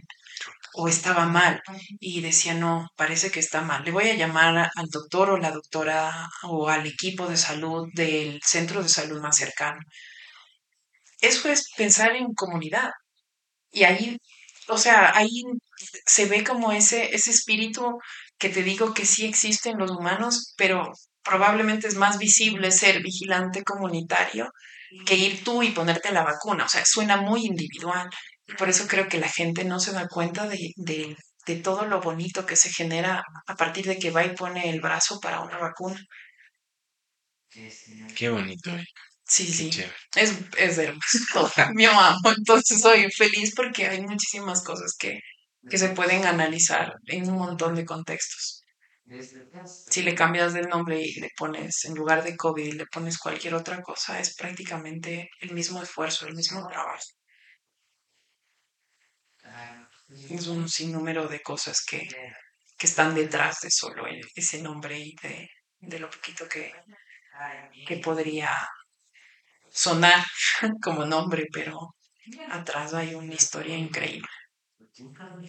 o estaba mal y decía, no, parece que está mal. Le voy a llamar al doctor o la doctora o al equipo de salud del centro de salud más cercano. Eso es pensar en comunidad. Y ahí, o sea, ahí se ve como ese, ese espíritu que te digo que sí existe en los humanos, pero probablemente es más visible ser vigilante comunitario que ir tú y ponerte la vacuna. O sea, suena muy individual. Por eso creo que la gente no se da cuenta de, de, de todo lo bonito que se genera a partir de que va y pone el brazo para una vacuna. Qué bonito. Sí, sí. Es, es hermoso. <laughs> Mi amo. <laughs> Entonces soy feliz porque hay muchísimas cosas que, que se pueden analizar en un montón de contextos. Si le cambias del nombre y le pones, en lugar de COVID, le pones cualquier otra cosa, es prácticamente el mismo esfuerzo, el mismo trabajo. Es un sinnúmero de cosas que, que están detrás de solo ese nombre y de, de lo poquito que, que podría sonar <laughs> como nombre, pero atrás hay una historia increíble.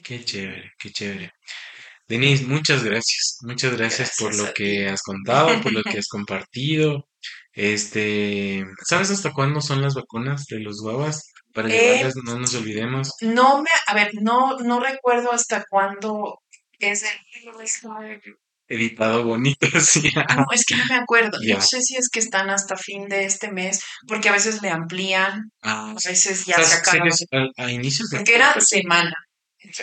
Qué chévere, qué chévere. <laughs> Denise, muchas gracias. Muchas gracias, por lo que has contado, por lo que <laughs> has compartido. Este, ¿sabes hasta cuándo son las vacunas de los guavas? Para Eh, llevarlas, no nos olvidemos. No me, a ver, no, no recuerdo hasta cuándo es el... Editado bonito, <laughs> sí. No, es que no me acuerdo. Ya. No sé si es que están hasta fin de este mes, porque a veces le amplían, Ah, a veces ya o sea, se sé acaba. que es a, a inicios de Porque era semana.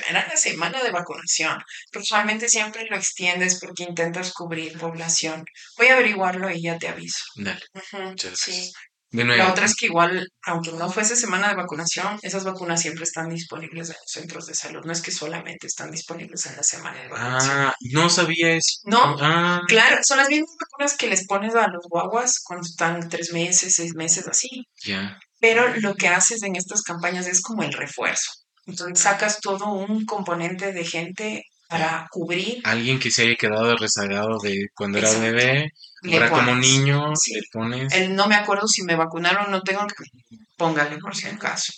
Era la semana de vacunación. Pero usualmente siempre lo extiendes porque intentas cubrir población. Voy a averiguarlo y ya te aviso. Dale, sí. Bueno, La otra es que igual, aunque no fuese semana de vacunación, esas vacunas siempre están disponibles en los centros de salud. No es que solamente están disponibles en la semana de vacunación. Ah, no sabía eso. No, Ah, claro, son las mismas vacunas que les pones a los guaguas cuando están tres meses, seis meses, así. ya. Pero lo que haces en estas campañas es como el refuerzo. Entonces sacas todo un componente de gente para cubrir. Alguien que se haya quedado rezagado de cuando era Exacto. bebé, Le ahora como pones. niño, Sí. le pones. El, no me acuerdo si me vacunaron no tengo que póngale por si acaso.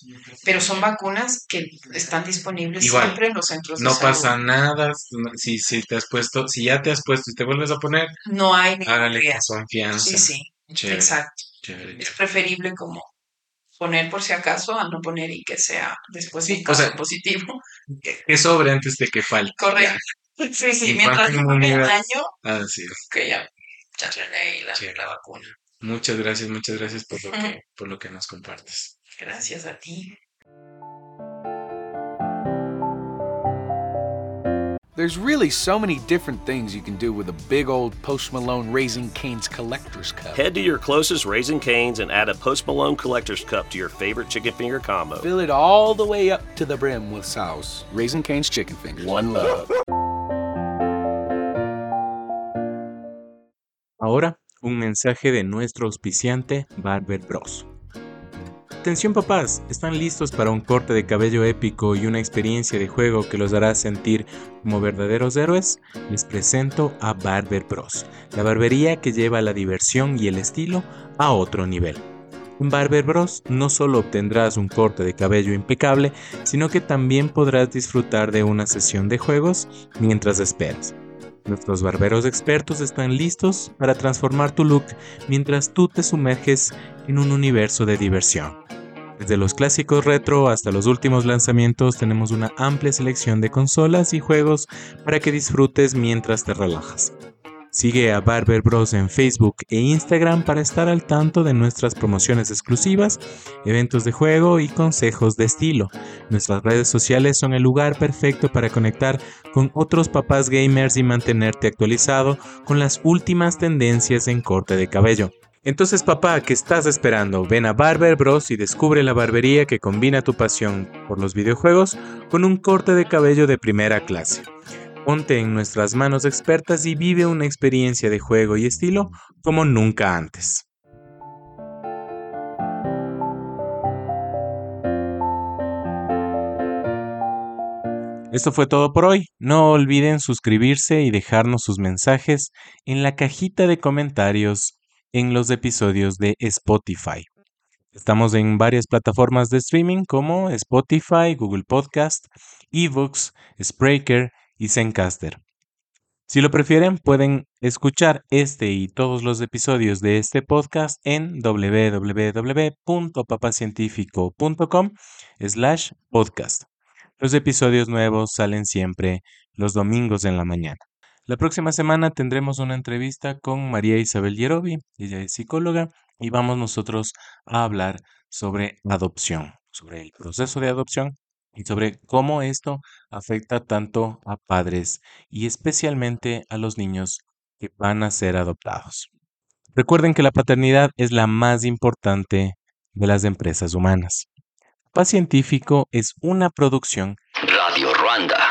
Pero son vacunas que están disponibles Igual, siempre en los centros de No salud. pasa nada. no- Si, si te has puesto, si ya te has puesto y te vuelves a poner, No hay ningún hágale confianza. Sí, sí, Chévere, exacto. chévere, Es preferible como poner por si acaso a no poner y que sea después de un o sea, positivo. <laughs> Que sobre antes de que falte. Correcto. <laughs> Sí, sí, En mientras no me daño, Así es. que ya, ya ahí la, la vacuna. Muchas gracias, muchas gracias por lo que, por lo que nos compartes. Gracias a ti. There's really so many different things you can do with a big old Post Malone Raising Cane's Collector's Cup. Head to your closest Raising Canes and add a Post Malone Collector's Cup to your favorite chicken finger combo. Fill it all the way up to the brim with sauce. Raising Cane's Chicken Fingers. One love. Ahora, un mensaje de nuestro auspiciante Barber Bros. Atención papás, ¿están listos para un corte de cabello épico y una experiencia de juego que los hará sentir como verdaderos héroes? Les presento a Barber Bros, la barbería que lleva la diversión y el estilo a otro nivel. En Barber Bros no solo obtendrás un corte de cabello impecable, sino que también podrás disfrutar de una sesión de juegos mientras esperas. Nuestros barberos expertos están listos para transformar tu look mientras tú te sumerges en un universo de diversión. Desde los clásicos retro hasta los últimos lanzamientos tenemos una amplia selección de consolas y juegos para que disfrutes mientras te relajas. Sigue a Barber Bros en Facebook e Instagram para estar al tanto de nuestras promociones exclusivas, eventos de juego y consejos de estilo. Nuestras redes sociales son el lugar perfecto para conectar con otros papás gamers y mantenerte actualizado con las últimas tendencias en corte de cabello. Entonces papá, ¿qué estás esperando? Ven a Barber Bros y descubre la barbería que combina tu pasión por los videojuegos con un corte de cabello de primera clase. Ponte en nuestras manos expertas y vive una experiencia de juego y estilo como nunca antes. Esto fue todo por hoy. No olviden suscribirse y dejarnos sus mensajes en la cajita de comentarios en los episodios de Spotify. Estamos en varias plataformas de streaming como Spotify, Google Podcast, eBooks, Spreaker y Zencaster. Si lo prefieren, pueden escuchar este y todos los episodios de este podcast en www.papacientifico.com slash podcast. Los episodios nuevos salen siempre los domingos en la mañana. La próxima semana tendremos una entrevista con María Isabel Yerobi, ella es psicóloga, y vamos nosotros a hablar sobre adopción, sobre el proceso de adopción y sobre cómo esto afecta tanto a padres y especialmente a los niños que van a ser adoptados. Recuerden que la paternidad es la más importante de las empresas humanas. Paz Científico es una producción Radio Ruanda.